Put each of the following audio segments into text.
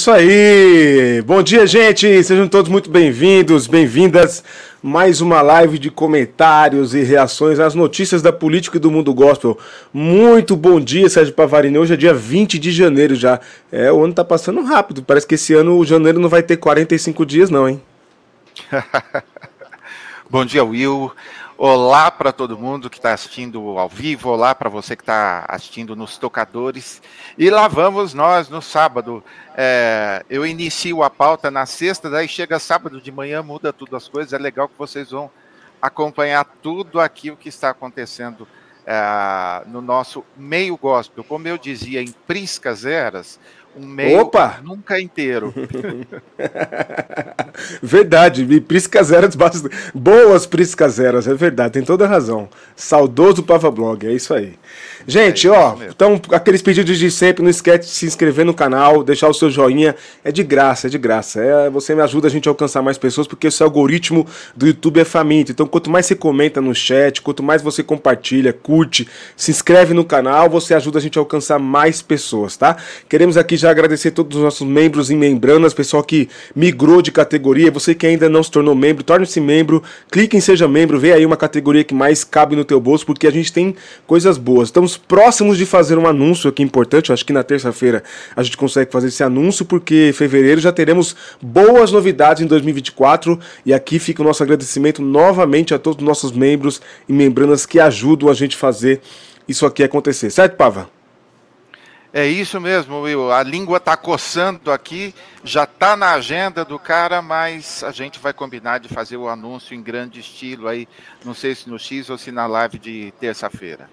Isso aí! Bom dia, gente! Sejam todos muito bem-vindos, bem-vindas. Mais uma live de comentários e reações às notícias da política e do mundo gospel. Muito bom dia, Sérgio Pavarini. Hoje é dia 20 de janeiro já. É, o ano tá passando rápido. Parece que esse ano o janeiro não vai ter 45 dias, não, hein? bom dia, Will. Olá para todo mundo que está assistindo ao vivo, olá para você que está assistindo nos tocadores. E lá vamos nós no sábado. É, eu inicio a pauta na sexta, daí chega sábado de manhã, muda tudo as coisas. É legal que vocês vão acompanhar tudo aquilo que está acontecendo é, no nosso meio gospel. Como eu dizia em Priscas Eras, um meio Opa! nunca inteiro. verdade, priscas eras, boas priscas eras, é verdade, tem toda razão. Saudoso Pava Blog, é isso aí. Gente, é ó, então aqueles pedidos de sempre, não esquece de se inscrever no canal, deixar o seu joinha, é de graça, é de graça. É, você me ajuda a gente a alcançar mais pessoas, porque esse algoritmo do YouTube é faminto. Então, quanto mais você comenta no chat, quanto mais você compartilha, curte, se inscreve no canal, você ajuda a gente a alcançar mais pessoas, tá? Queremos aqui já agradecer todos os nossos membros e membranas, pessoal que migrou de categoria, você que ainda não se tornou membro, torne-se membro, clique em seja membro, vê aí uma categoria que mais cabe no teu bolso, porque a gente tem coisas boas. Estamos próximos de fazer um anúncio aqui importante, acho que na terça-feira a gente consegue fazer esse anúncio, porque em fevereiro já teremos boas novidades em 2024, e aqui fica o nosso agradecimento novamente a todos os nossos membros e membranas que ajudam a gente fazer isso aqui acontecer, certo, Pava? É isso mesmo, Will. A língua está coçando aqui, já está na agenda do cara, mas a gente vai combinar de fazer o anúncio em grande estilo aí, não sei se no X ou se na live de terça-feira.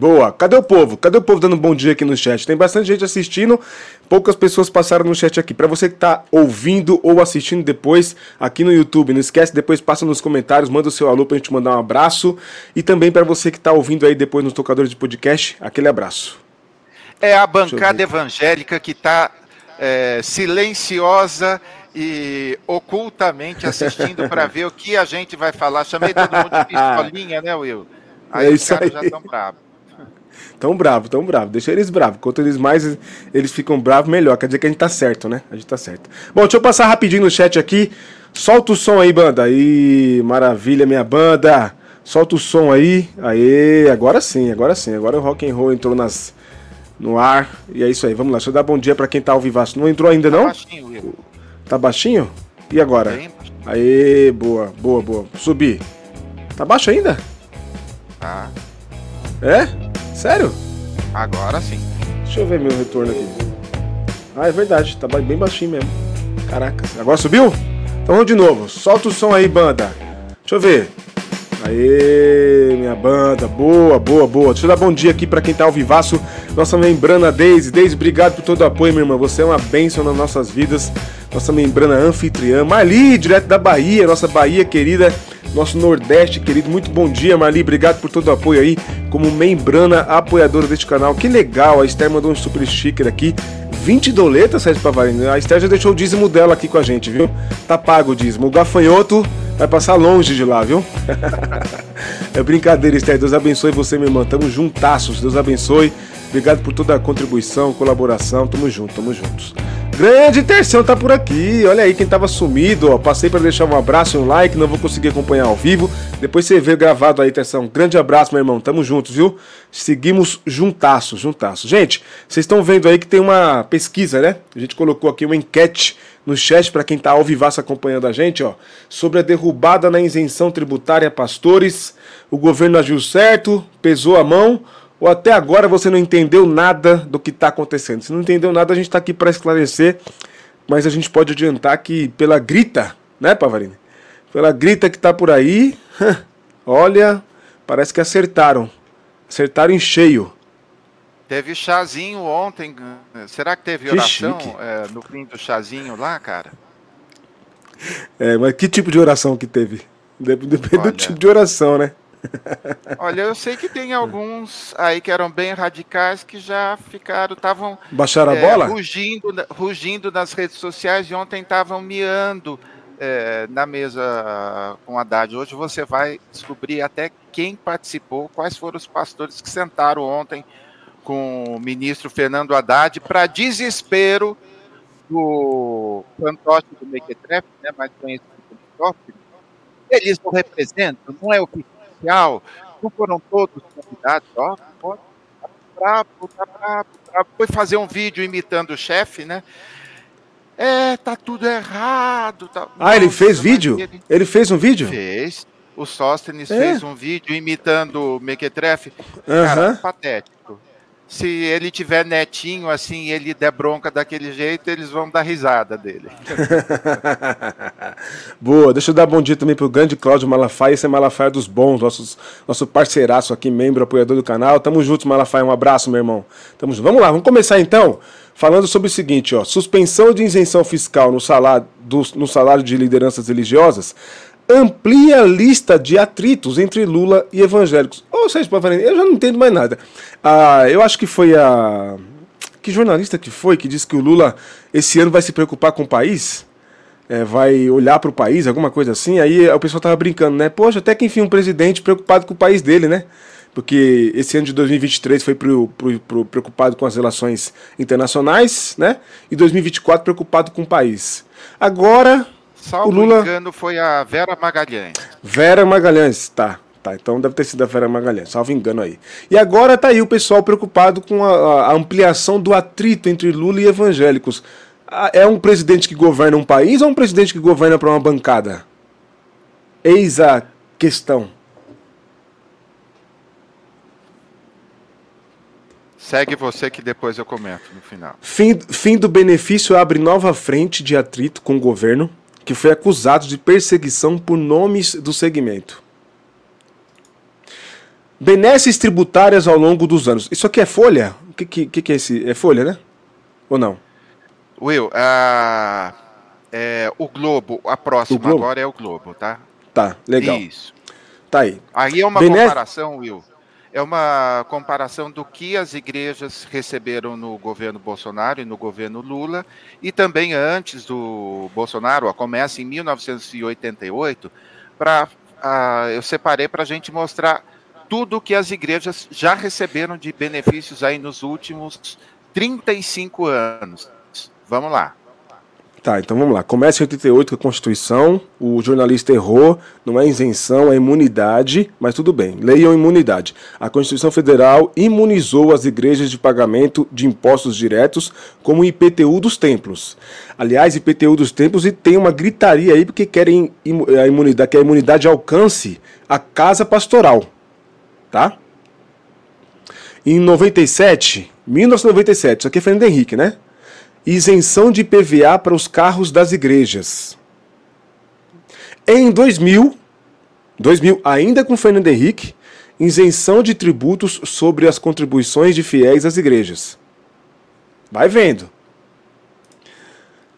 Boa. Cadê o povo? Cadê o povo dando um bom dia aqui no chat? Tem bastante gente assistindo, poucas pessoas passaram no chat aqui. Para você que está ouvindo ou assistindo depois aqui no YouTube, não esquece, depois passa nos comentários, manda o seu alô para a gente mandar um abraço. E também para você que está ouvindo aí depois nos tocadores de podcast, aquele abraço. É a bancada evangélica que está é, silenciosa e ocultamente assistindo para ver o que a gente vai falar. Chamei todo mundo de pistolinha, né, Will? Aí é os caras já estão bravos. Tão bravo, tão bravo. Deixa eles bravos. Quanto eles mais eles ficam bravos, melhor. Quer dizer que a gente tá certo, né? A gente tá certo. Bom, deixa eu passar rapidinho no chat aqui. Solta o som aí, banda. Aí, maravilha, minha banda. Solta o som aí. Aê, agora sim, agora sim. Agora o rock and roll entrou nas no ar. E é isso aí, vamos lá. Deixa eu dar bom dia para quem tá ao vivaço. Não entrou ainda, tá não? Baixinho, Will. Tá baixinho? E agora? Aê, boa, boa, boa. Subir. Tá baixo ainda? Tá. É? Sério? Agora sim. Deixa eu ver meu retorno aqui. Ah, é verdade, tá bem baixinho mesmo. Caraca, agora subiu? Então vamos de novo. Solta o som aí, banda. Deixa eu ver. Aê, minha banda, boa, boa, boa. Deixa eu dar bom dia aqui para quem tá ao vivaço. Nossa membrana Deise. Deise, obrigado por todo o apoio, minha irmã. Você é uma bênção nas nossas vidas. Nossa membrana anfitriã. Marli, direto da Bahia, nossa Bahia querida, nosso Nordeste querido. Muito bom dia, Marli. Obrigado por todo o apoio aí, como membrana apoiadora deste canal. Que legal, a Esther mandou um super sticker aqui. 20 doletas, Sérgio Pavarino. A Esther já deixou o dízimo dela aqui com a gente, viu? Tá pago o dízimo. O gafanhoto vai passar longe de lá, viu? é brincadeira, Esther. Deus abençoe você, meu irmão. Tamo juntaços. Deus abençoe. Obrigado por toda a contribuição, colaboração. Tamo junto, tamo juntos. Grande Terção tá por aqui. Olha aí quem tava sumido, ó. Passei para deixar um abraço e um like, não vou conseguir acompanhar ao vivo. Depois você vê gravado aí, Terção. Grande abraço, meu irmão. Tamo juntos, viu? Seguimos juntaços, juntaços. Gente, vocês estão vendo aí que tem uma pesquisa, né? A gente colocou aqui uma enquete no chat para quem está ao vivaço acompanhando a gente, ó, sobre a derrubada na isenção tributária pastores. O governo agiu certo, pesou a mão, ou até agora você não entendeu nada do que está acontecendo. Se não entendeu nada, a gente está aqui para esclarecer, mas a gente pode adiantar que pela grita, né, Pavarine? Pela grita que está por aí, olha, parece que acertaram. Acertaram em cheio. Teve chazinho ontem. Será que teve oração que é, no fim do chazinho lá, cara? É, mas que tipo de oração que teve? Depende Olha, do tipo de oração, né? Olha, eu sei que tem alguns aí que eram bem radicais que já ficaram, estavam. Baixaram é, bola? Rugindo, rugindo nas redes sociais e ontem estavam miando é, na mesa com a Haddad. Hoje você vai descobrir até quem participou, quais foram os pastores que sentaram ontem com o ministro Fernando Haddad, para desespero do fantoche do Mequetrefe, né, mais conhecido como Toffoli, eles não representam, não é oficial, não foram todos convidados, ó, tá brabo, tá brabo, brabo. Foi fazer um vídeo imitando o chefe, né? É, tá tudo errado. Tá... Ah, ele fez vídeo? Ele... ele... fez um vídeo? Fez. O Sóstenes é? fez um vídeo imitando o Mequetrefe. Uhum. Cara, patético se ele tiver netinho assim ele der bronca daquele jeito, eles vão dar risada dele. Boa, deixa eu dar bom dia também pro grande Cláudio Malafaia, esse é Malafaia dos bons, nossos, nosso parceiraço aqui, membro, apoiador do canal. Tamo juntos, Malafaia, um abraço, meu irmão. Tamo junto. Vamos lá, vamos começar então falando sobre o seguinte, ó, suspensão de isenção fiscal no salário, do, no salário de lideranças religiosas amplia a lista de atritos entre Lula e evangélicos. Ou seja, eu já não entendo mais nada. Ah, eu acho que foi a. Que jornalista que foi que disse que o Lula esse ano vai se preocupar com o país? É, vai olhar para o país, alguma coisa assim. Aí o pessoal tava brincando, né? Poxa, até que enfim um presidente preocupado com o país dele, né? Porque esse ano de 2023 foi pro, pro, pro preocupado com as relações internacionais, né? E 2024 preocupado com o país. Agora Salvo o Lula... engano, foi a Vera Magalhães. Vera Magalhães, tá. Tá, então deve ter sido a Vera Magalhães, salvo engano aí. E agora tá aí o pessoal preocupado com a, a ampliação do atrito entre Lula e evangélicos. Ah, é um presidente que governa um país ou um presidente que governa para uma bancada? Eis a questão. Segue você que depois eu comento no final. Fim, fim do benefício abre nova frente de atrito com o governo que foi acusado de perseguição por nomes do segmento. Benesses tributárias ao longo dos anos. Isso aqui é folha? O que, que, que é esse? É folha, né? Ou não? Will, uh, é, o Globo, a próxima Globo? agora é o Globo, tá? Tá, legal. Isso. Tá aí. Aí é uma comparação, Will, é uma comparação do que as igrejas receberam no governo Bolsonaro e no governo Lula, e também antes do Bolsonaro, ó, começa em 1988, para uh, eu separei para a gente mostrar tudo que as igrejas já receberam de benefícios aí nos últimos 35 anos. Vamos lá. Tá, então vamos lá. Começa em 88 com a Constituição, o jornalista errou, não é isenção, é imunidade, mas tudo bem. Leiam imunidade. A Constituição Federal imunizou as igrejas de pagamento de impostos diretos como o IPTU dos templos. Aliás, IPTU dos templos e tem uma gritaria aí porque querem a imunidade, que a imunidade alcance a casa pastoral. Tá? Em 97, 1997, isso aqui é Fernando Henrique, né? Isenção de PVA para os carros das igrejas. Em 2000, 2000 ainda com Fernando Henrique, isenção de tributos sobre as contribuições de fiéis às igrejas. Vai vendo.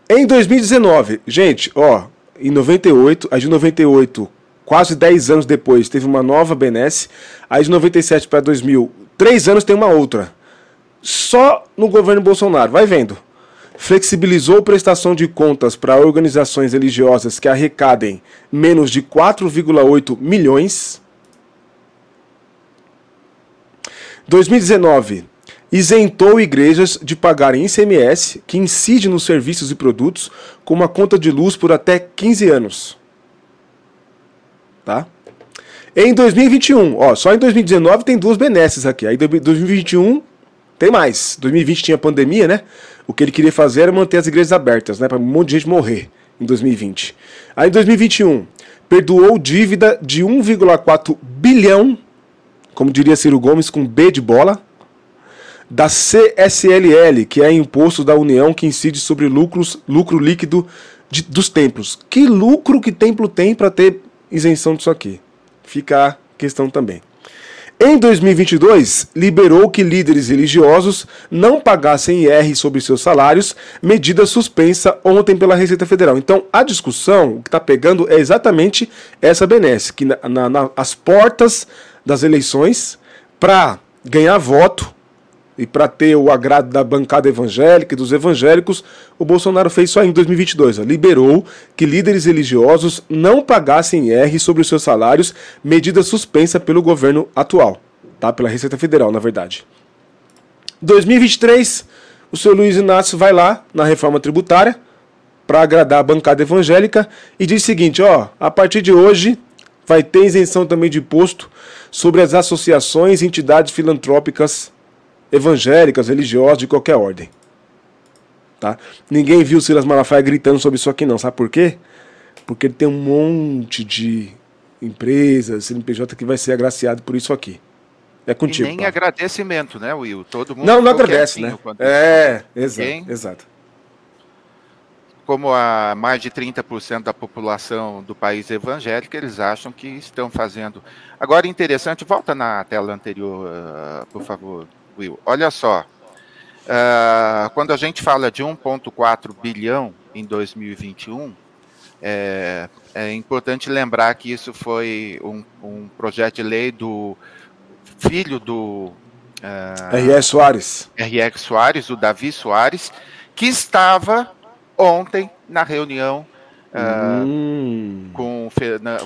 Em 2019, gente, ó, em 98, a de 98, quase 10 anos depois, teve uma nova benesse. Aí de 97 para 2000, 3 anos tem uma outra. Só no governo Bolsonaro, vai vendo flexibilizou prestação de contas para organizações religiosas que arrecadem menos de 4,8 milhões. 2019 isentou igrejas de pagarem ICMS, que incide nos serviços e produtos, com uma conta de luz por até 15 anos. Tá? Em 2021, ó, só em 2019 tem duas benesses aqui. Aí 2021 tem mais. 2020 tinha pandemia, né? O que ele queria fazer era manter as igrejas abertas, né? Para um monte de gente morrer em 2020. Aí em 2021, perdoou dívida de 1,4 bilhão, como diria Ciro Gomes, com B de bola, da CSLL, que é imposto da União que incide sobre lucros, lucro líquido de, dos templos. Que lucro que templo tem para ter isenção disso aqui? Fica a questão também. Em 2022, liberou que líderes religiosos não pagassem IR sobre seus salários, medida suspensa ontem pela Receita Federal. Então, a discussão que está pegando é exatamente essa benesse, que na, na, nas portas das eleições, para ganhar voto, e para ter o agrado da bancada evangélica e dos evangélicos, o Bolsonaro fez só em 2022. Ó, liberou que líderes religiosos não pagassem IR sobre os seus salários, medida suspensa pelo governo atual, tá? pela Receita Federal, na verdade. 2023, o seu Luiz Inácio vai lá na reforma tributária para agradar a bancada evangélica e diz o seguinte: ó, a partir de hoje vai ter isenção também de imposto sobre as associações e entidades filantrópicas evangélicas, religiosas, de qualquer ordem. Tá? Ninguém viu Silas Malafaia gritando sobre isso aqui não, sabe por quê? Porque ele tem um monte de empresas, CNPJ que vai ser agraciado por isso aqui. É contigo. E nem pá. agradecimento, né, Will? Todo mundo Não, não agradece, né? É, exato, exato. Como a mais de 30% da população do país evangélica, eles acham que estão fazendo. Agora, interessante, volta na tela anterior, uh, por favor, Will. Olha só. Uh, quando a gente fala de 1,4 bilhão em 2021, é, é, importante lembrar que isso foi um, um projeto de lei do filho do uh, ah, R.R. Soares. R.R. Soares, o Davi Soares, que estava ontem na reunião hum. com,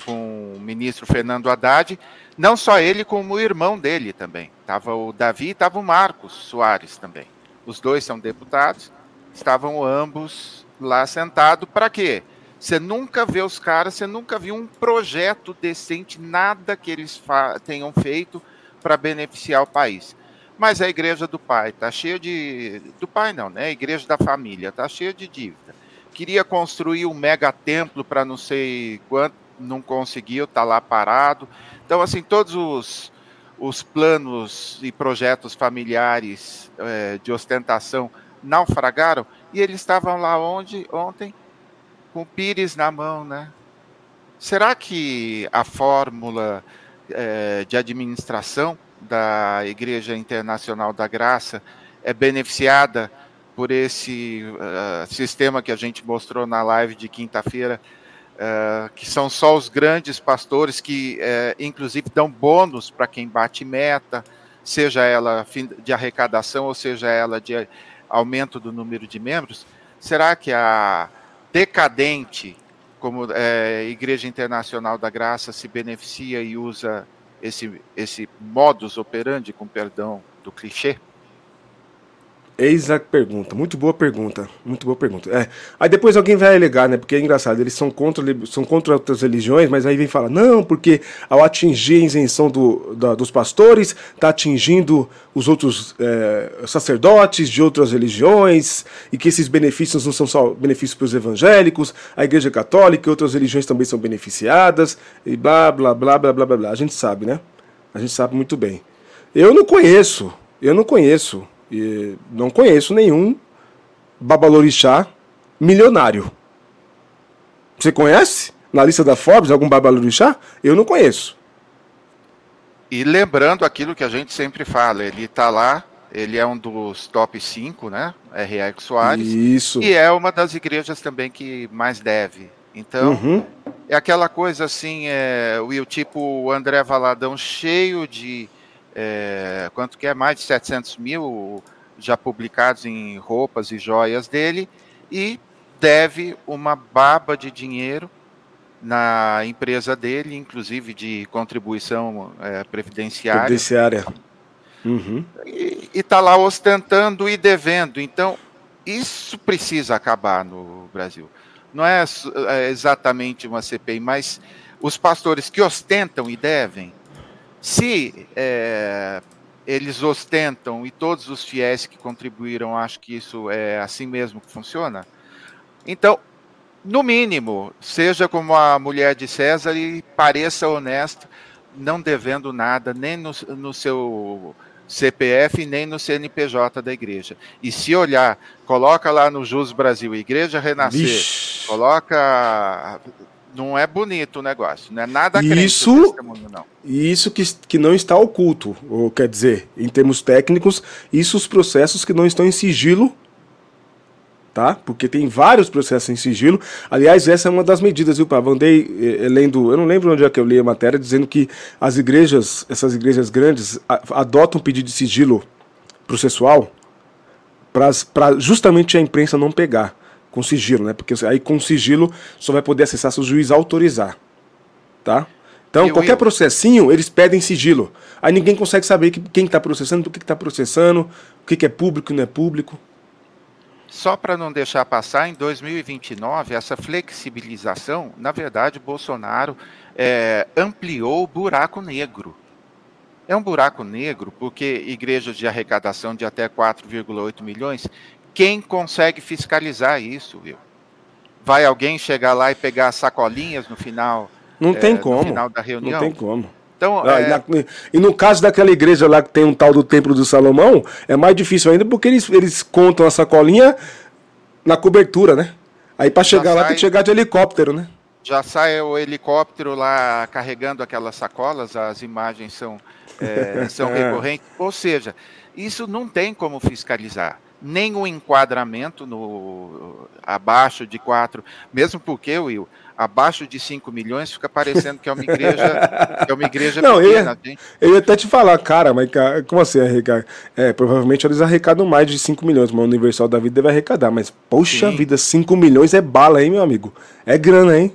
com o ministro Fernando Haddad, não só ele, como o irmão dele também. Tava o Davi e estava o Marcos Soares também. Os dois são deputados, estavam ambos lá sentados. Para quê? Você nunca vê os caras, você nunca viu um projeto decente, nada que eles tenham feito para beneficiar o país. Mas a igreja do pai está cheia de. Do pai não, né? A igreja da família está cheia de dívida. Queria construir um mega templo para não sei quanto, não conseguiu, está lá parado. Então, assim, todos os, os planos e projetos familiares é, de ostentação naufragaram e eles estavam lá onde ontem com o Pires na mão, né? Será que a fórmula é, de administração da Igreja Internacional da Graça é beneficiada por esse uh, sistema que a gente mostrou na live de quinta-feira, uh, que são só os grandes pastores que, uh, inclusive, dão bônus para quem bate meta, seja ela de arrecadação ou seja ela de aumento do número de membros. Será que a decadente como Igreja Internacional da Graça se beneficia e usa esse, esse modus operandi, com perdão do clichê? Eis a pergunta, muito boa pergunta, muito boa pergunta. É. Aí depois alguém vai alegar, né? Porque é engraçado, eles são contra, são contra outras religiões, mas aí vem falar, não, porque ao atingir a isenção do, da, dos pastores, está atingindo os outros é, sacerdotes de outras religiões, e que esses benefícios não são só benefícios para os evangélicos, a igreja católica e outras religiões também são beneficiadas, e blá, blá, blá, blá, blá, blá, blá. A gente sabe, né? A gente sabe muito bem. Eu não conheço, eu não conheço e não conheço nenhum babalorixá milionário. Você conhece? Na lista da Forbes, algum babalorixá? Eu não conheço. E lembrando aquilo que a gente sempre fala, ele está lá, ele é um dos top 5, né? R.R. Soares. Isso. E é uma das igrejas também que mais deve. Então, uhum. é aquela coisa assim, é, o tipo o André Valadão cheio de é, quanto que é? Mais de 700 mil já publicados em roupas e joias dele, e deve uma baba de dinheiro na empresa dele, inclusive de contribuição é, previdenciária. Previdenciária. Uhum. E está lá ostentando e devendo. Então, isso precisa acabar no Brasil. Não é, é exatamente uma CPI, mas os pastores que ostentam e devem, se é, eles ostentam e todos os fiéis que contribuíram acham que isso é assim mesmo que funciona, então, no mínimo, seja como a mulher de César e pareça honesta, não devendo nada nem no, no seu CPF nem no CNPJ da igreja. E se olhar, coloca lá no Jus Brasil, Igreja Renascer, Vixe. coloca não é bonito o negócio, não é nada isso, não. Isso que, que não está oculto, ou quer dizer, em termos técnicos, isso os processos que não estão em sigilo, tá? Porque tem vários processos em sigilo. Aliás, essa é uma das medidas, viu, Pava? Andei eh, lendo, eu não lembro onde é que eu li a matéria, dizendo que as igrejas, essas igrejas grandes, a, adotam pedido de sigilo processual para justamente a imprensa não pegar com sigilo, né? Porque aí com sigilo só vai poder acessar se o juiz autorizar, tá? Então, qualquer processinho, eles pedem sigilo. Aí ninguém consegue saber que, quem está processando, por que está processando, o que, que é público e não é público. só para não deixar passar, em 2029, essa flexibilização, na verdade, Bolsonaro é, ampliou o buraco negro. É um buraco negro porque igrejas de arrecadação de até 4,8 milhões, quem consegue fiscalizar isso, viu? Vai alguém chegar lá e pegar sacolinhas no final, não é, tem como. no final da reunião? Não tem como. Então, ah, é... e, na, e, no caso daquela igreja lá que tem um tal do Templo do Salomão, é mais difícil ainda porque eles, eles contam a sacolinha na cobertura, né? Aí para chegar lá tem que chegar de helicóptero, né? Já sai o helicóptero lá carregando aquelas sacolas, as imagens são, é, são recorrentes. Ou seja, isso não tem como fiscalizar. Nem o enquadramento no abaixo de quatro, mesmo porque, Will, abaixo de 5 milhões, fica parecendo que é uma igreja, é uma igreja Não, pequena. Eu ia, eu ia até te falar, cara, mas como assim arrecadar? É, provavelmente eles arrecadam mais de 5 milhões, mas o Universal da Vida deve arrecadar, mas poxa Sim. vida, 5 milhões é bala, hein, meu amigo? É grana, hein?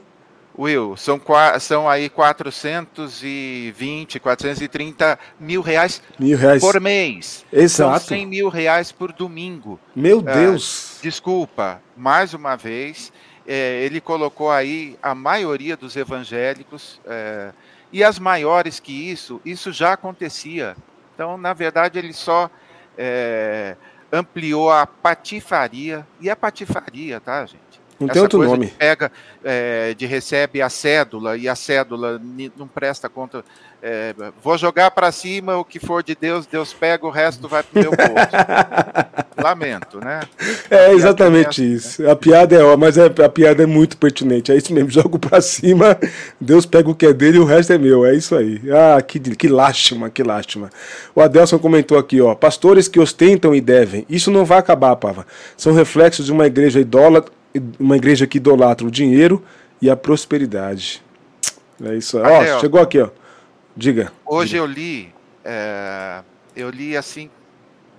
Will, são, são aí 420, 430 mil reais, mil reais. por mês. Exato. São 100 mil reais por domingo. Meu ah, Deus. desculpa, mais uma vez, é, ele colocou aí a maioria dos evangélicos, é, e as maiores que isso, isso já acontecia. Então, na verdade, ele só é, ampliou a patifaria, e a patifaria, tá, gente? Não tem outro nome. pega, é, de recebe a cédula, e a cédula não presta conta é, vou jogar para cima o que for de Deus, Deus pega, o resto vai para o meu bolso. Lamento, né? É exatamente isso. Né? A piada é, ó, mas é, a piada é muito pertinente. É isso mesmo, jogo para cima, Deus pega o que é dele e o resto é meu. É isso aí. Ah, que, que lástima, que lástima. O Adelson comentou aqui, ó, pastores que ostentam e devem. Isso não vai acabar, Pava. São reflexos de uma igreja idólatra, uma igreja que idolatra o dinheiro e a prosperidade. É isso aí. Ó, chegou aqui, ó. Diga. Hoje diga. eu li, é, eu li assim,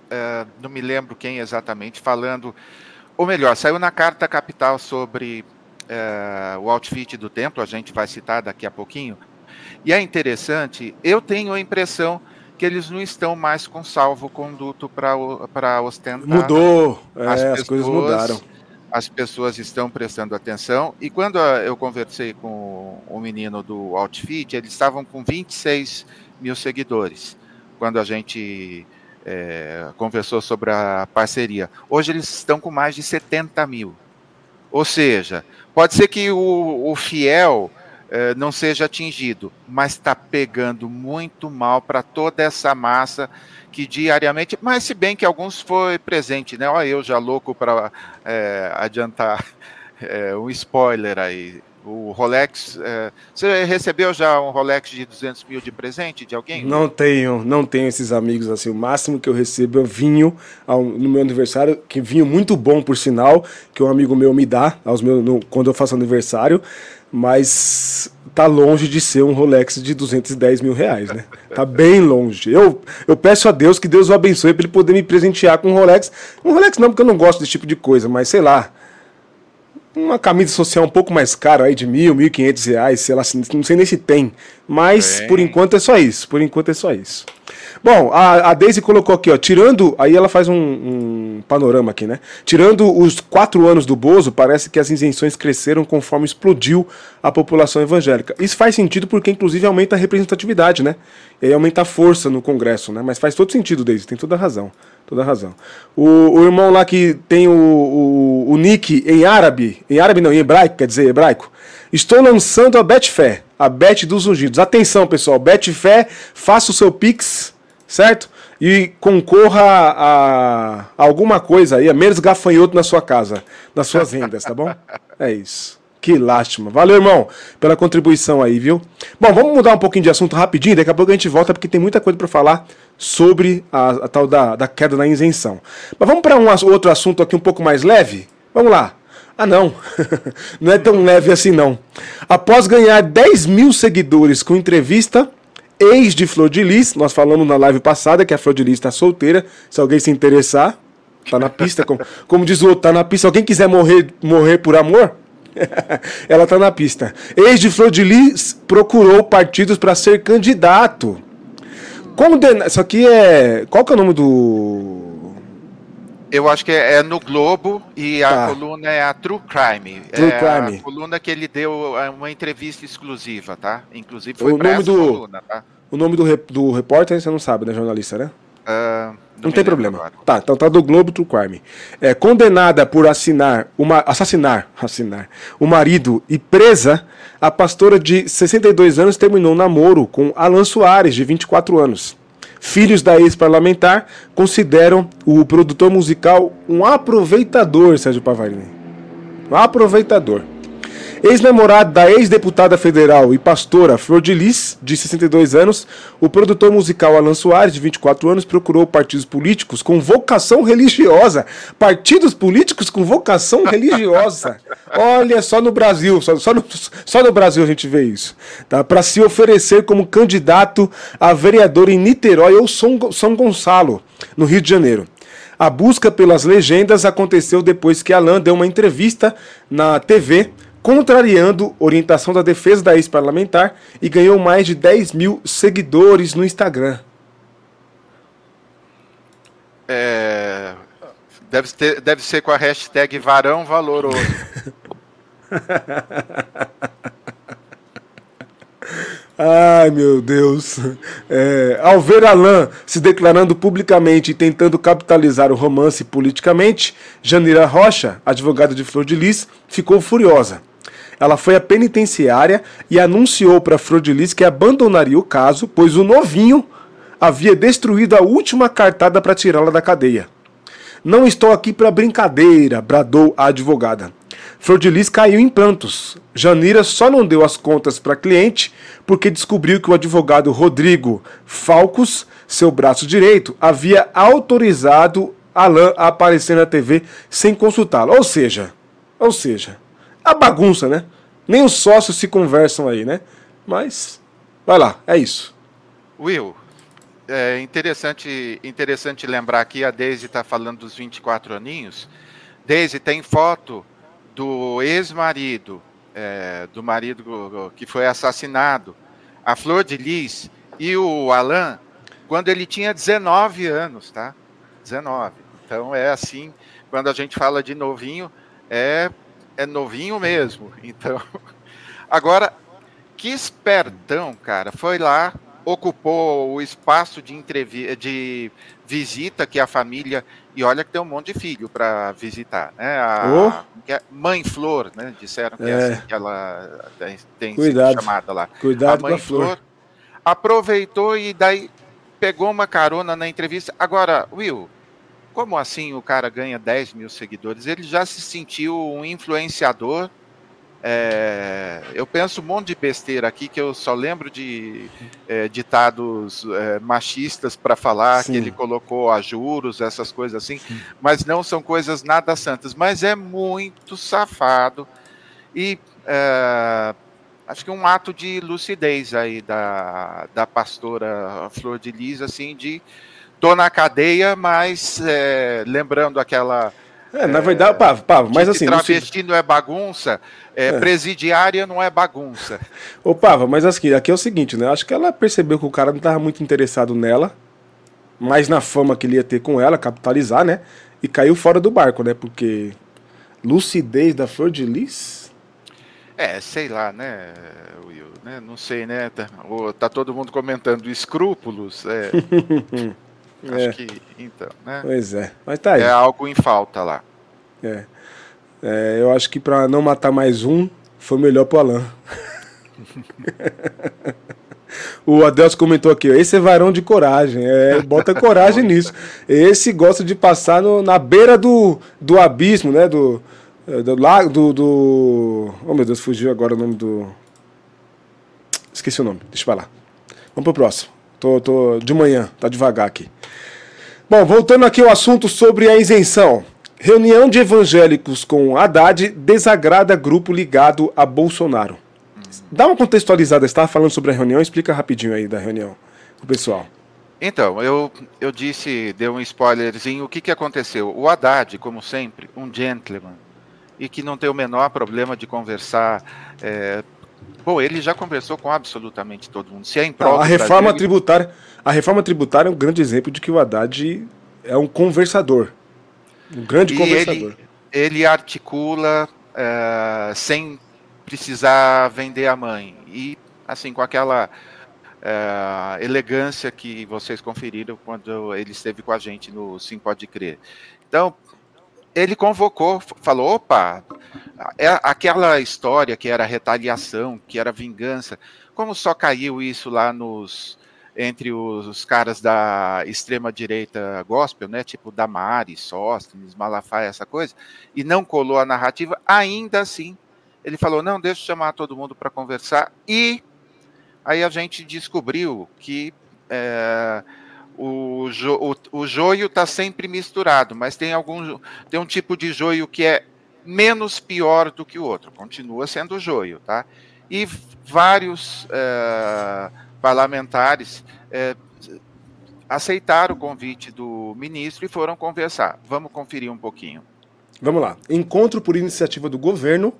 é, não me lembro quem exatamente, falando, ou melhor, saiu na Carta Capital sobre é, o outfit do templo, a gente vai citar daqui a pouquinho. E é interessante, eu tenho a impressão que eles não estão mais com salvo-conduto para ostentar. Mudou, é, as, as coisas mudaram as pessoas estão prestando atenção. E quando eu conversei com o menino do Outfit, eles estavam com 26 mil seguidores, quando a gente é, conversou sobre a parceria. Hoje eles estão com mais de 70 mil. Ou seja, pode ser que o, o fiel é, não seja atingido, mas está pegando muito mal para toda essa massa que diariamente, mas se bem que alguns foi presente, né? Olha, eu já louco para é, adiantar é, um spoiler aí. O Rolex, é, você recebeu já um Rolex de 200 mil de presente de alguém? Não tenho, não tenho esses amigos assim. O máximo que eu recebo é vinho ao, no meu aniversário, que vinho muito bom, por sinal, que um amigo meu me dá aos meus, no, quando eu faço aniversário mas tá longe de ser um Rolex de 210 mil reais, né? Tá bem longe. Eu, eu peço a Deus que Deus o abençoe para ele poder me presentear com um Rolex. Um Rolex não, porque eu não gosto desse tipo de coisa, mas sei lá. Uma camisa social um pouco mais cara, aí de mil, mil e quinhentos reais, sei lá, não sei nem se tem. Mas por enquanto é só isso. Por enquanto é só isso. Bom, a, a Daisy colocou aqui, ó, tirando. Aí ela faz um, um, panorama aqui, né? Tirando os quatro anos do Bozo, parece que as isenções cresceram conforme explodiu a população evangélica. Isso faz sentido porque, inclusive, aumenta a representatividade, né? E aí aumenta a força no Congresso, né? Mas faz todo sentido, Daisy, tem toda a razão. Toda a razão. O, o irmão lá que tem o, o, o nick em árabe, em árabe não, em hebraico, quer dizer hebraico. Estou lançando a Betfé, a Bet dos Ungidos. Atenção, pessoal, Betfé, faça o seu Pix certo? E concorra a, alguma coisa aí, a menos gafanhoto na sua casa, nas suas vendas, tá bom? É isso. Que lástima. Valeu, irmão, pela contribuição aí, viu? Bom, vamos mudar um pouquinho de assunto rapidinho, daqui a pouco a gente volta porque tem muita coisa para falar sobre a, a, tal da, da queda na isenção. Mas vamos para um outro assunto aqui um pouco mais leve? Vamos lá. Ah, não. não é tão leve assim, não. Após ganhar 10 mil seguidores com entrevista ex de Flor de Lis. Nós falamos na live passada que a Flor de Lis está solteira. Se alguém se interessar, tá na pista. Como, como diz o outro, tá na pista. Se alguém quiser morrer, morrer por amor, ela tá na pista. Ex de Flor de Lis procurou partidos para ser candidato. Condena... Isso aqui é. Qual que é o nome do. Eu acho que é, é no Globo e a tá. coluna é a True Crime. True é Crime. a coluna que ele deu é, uma entrevista exclusiva, tá? Inclusive foi o nome do coluna, tá? O nome do, do repórter você não sabe, né, jornalista, né? Uh, não, não tem problema. Agora. Tá, então tá do Globo True Crime. É, condenada por assinar uma, assassinar, assinar o marido e presa, a pastora de 62 anos terminou um namoro com Alan Soares, de 24 anos. Filhos da ex-parlamentar consideram o produtor musical um aproveitador, Sérgio Pavarini. Um aproveitador. Ex-namorado da ex-deputada federal e pastora Flor de Lis, de 62 anos, o produtor musical Alan Soares, de 24 anos, procurou partidos políticos com vocação religiosa. Partidos políticos com vocação religiosa. Olha, só no Brasil, só, só, no, só no Brasil a gente vê isso. Tá? Para se oferecer como candidato a vereador em Niterói ou São, São Gonçalo, no Rio de Janeiro. A busca pelas legendas aconteceu depois que Alan deu uma entrevista na TV contrariando orientação da defesa da ex-parlamentar e ganhou mais de 10 mil seguidores no Instagram. É, deve, ter, deve ser com a hashtag Varão Valoroso. Ai meu Deus. É, ao ver Alain se declarando publicamente e tentando capitalizar o romance politicamente, Janira Rocha, advogada de Flor de Lis, ficou furiosa. Ela foi à penitenciária e anunciou para Frodilis que abandonaria o caso, pois o novinho havia destruído a última cartada para tirá-la da cadeia. Não estou aqui para brincadeira, bradou a advogada. Frodilis caiu em prantos. Janira só não deu as contas para cliente porque descobriu que o advogado Rodrigo Falcos, seu braço direito, havia autorizado Alain a aparecer na TV sem consultá-lo. Ou seja, ou seja, a bagunça, né? Nem os sócios se conversam aí, né? Mas, vai lá, é isso. Will, é interessante, interessante lembrar que a Daisy está falando dos 24 aninhos. Daisy tem foto do ex-marido, é, do marido que foi assassinado, a Flor de Lis e o Alan, quando ele tinha 19 anos, tá? 19. Então é assim, quando a gente fala de novinho, é é novinho mesmo. Então, agora, que espertão, cara. Foi lá, ocupou o espaço de, entrevista, de visita que a família. E olha que tem um monte de filho para visitar, né? A, oh. Mãe Flor, né? Disseram que é, é assim que ela tem, tem Cuidado. chamada lá. Cuidado a Mãe com a Flor. Flor aproveitou e daí pegou uma carona na entrevista. Agora, Will, como assim o cara ganha 10 mil seguidores? Ele já se sentiu um influenciador. É, eu penso um monte de besteira aqui que eu só lembro de é, ditados é, machistas para falar Sim. que ele colocou a juros, essas coisas assim, Sim. mas não são coisas nada santas. Mas é muito safado e é, acho que um ato de lucidez aí da, da pastora Flor de Lis, assim, de tô na cadeia, mas é, lembrando aquela. É, na verdade, Pavo, Pavo, mas assim. Travesti não é bagunça, é, é, presidiária não é bagunça. Ô, Pava, mas assim, aqui é o seguinte, né? Acho que ela percebeu que o cara não estava muito interessado nela, mais na fama que ele ia ter com ela, capitalizar, né? E caiu fora do barco, né? Porque lucidez da Flor de Lis. É, sei lá, né, Will? Né? Não sei, né? Tá, tá todo mundo comentando escrúpulos. É. Acho é. que, então, né? Pois é. Mas tá aí. É algo em falta lá. É. é eu acho que para não matar mais um, foi melhor pro Alan. o Adelso comentou aqui, ó, esse é varão de coragem. É, bota coragem nisso. Esse gosta de passar no, na beira do, do abismo, né? Do, do lago, do, do. Oh meu Deus, fugiu agora o nome do. Esqueci o nome, deixa eu falar. Vamos pro próximo. Tô, tô de manhã, tá devagar aqui. Bom, voltando aqui ao assunto sobre a isenção. Reunião de evangélicos com Haddad desagrada grupo ligado a Bolsonaro. Dá uma contextualizada, estava falando sobre a reunião, explica rapidinho aí da reunião o pessoal. Então, eu, eu disse, dei um spoilerzinho, o que, que aconteceu? O Haddad, como sempre, um gentleman, e que não tem o menor problema de conversar é, Bom, ele já conversou com absolutamente todo mundo. Se é em prol a reforma Brasil, tributária, a reforma tributária é um grande exemplo de que o Haddad é um conversador. Um grande conversador. Ele, ele articula uh, sem precisar vender a mãe. E, assim, com aquela uh, elegância que vocês conferiram quando ele esteve com a gente no Sim Pode Crer. Então, ele convocou, falou: opa, é aquela história que era retaliação, que era vingança, como só caiu isso lá nos entre os caras da extrema direita gospel, né, tipo Damares, Sóstenes, Malafaia, essa coisa, e não colou a narrativa, ainda assim, ele falou: "Não, deixa eu chamar todo mundo para conversar". E aí a gente descobriu que é, o, jo, o, o joio está sempre misturado, mas tem algum tem um tipo de joio que é menos pior do que o outro, continua sendo joio, tá? E vários é, parlamentares é, aceitaram o convite do ministro e foram conversar. Vamos conferir um pouquinho. Vamos lá. Encontro por iniciativa do governo.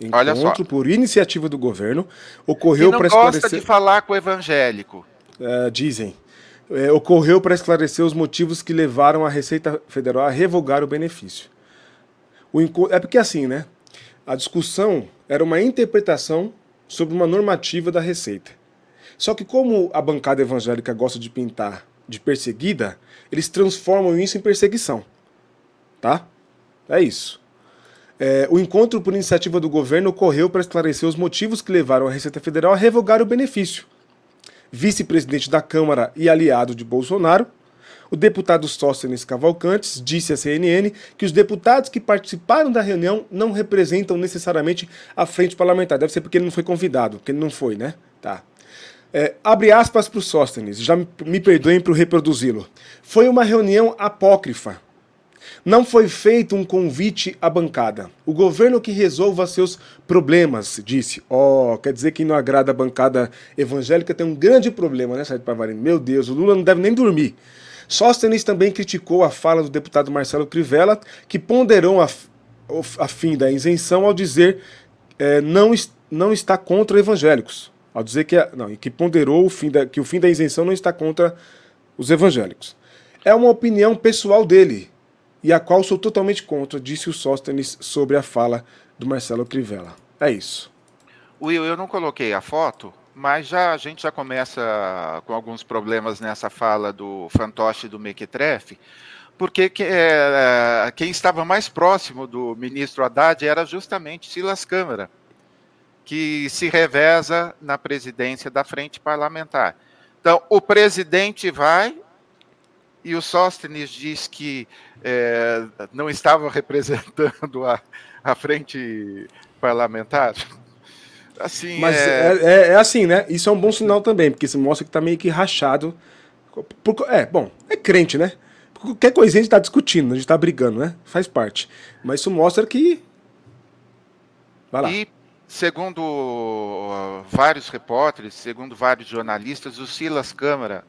Encontro por iniciativa do governo ocorreu para esclarecer. gosta de falar com o evangélico. É, dizem. É, ocorreu para esclarecer os motivos que levaram a Receita Federal a revogar o benefício. O É porque assim, né? A discussão era uma interpretação sobre uma normativa da Receita. Só que como a bancada evangélica gosta de pintar de perseguida, eles transformam isso em perseguição. Tá? É isso. É, o encontro por iniciativa do governo ocorreu para esclarecer os motivos que levaram a Receita Federal a revogar o benefício. Vice-presidente da Câmara e aliado de Bolsonaro, o deputado Sóstenes Cavalcantes disse à CNN que os deputados que participaram da reunião não representam necessariamente a frente parlamentar. Deve ser porque ele não foi convidado, porque ele não foi, né? Tá. É, abre aspas para o Sóstenes, já me perdoem por reproduzi-lo. Foi uma reunião apócrifa. Não foi feito um convite à bancada. O governo que resolva seus problemas, disse. Ó, oh, quer dizer que não agrada a bancada evangélica tem um grande problema, né, Sérgio Pavarino? Meu Deus, o Lula não deve nem dormir. Sóstenes também criticou a fala do deputado Marcelo Crivella, que ponderou a, a fim da isenção ao dizer é, não, não está contra evangélicos. Ao dizer que, não, que ponderou o fim da, que o fim da isenção não está contra os evangélicos. É uma opinião pessoal dele, e a qual sou totalmente contra, disse o Sóstenes sobre a fala do Marcelo Crivella. É isso. Will, eu não coloquei a foto, mas já a gente já começa com alguns problemas nessa fala do fantoche do Mequetrefe, porque que, é, quem estava mais próximo do ministro Haddad era justamente Silas Câmara, que se reveza na presidência da frente parlamentar. Então, o presidente vai e o Sóstenes diz que é, não estava representando a, a frente parlamentar. Assim, Mas é... É, é... assim, né? Isso é um bom sinal também, porque isso mostra que tá meio que rachado. Por, é, bom, é crente, né? Qualquer coisinha a gente tá discutindo, a gente tá brigando, né? Faz parte. Mas isso mostra que. Vai lá. E, segundo uh, vários repórteres, segundo vários jornalistas, o Silas Câmara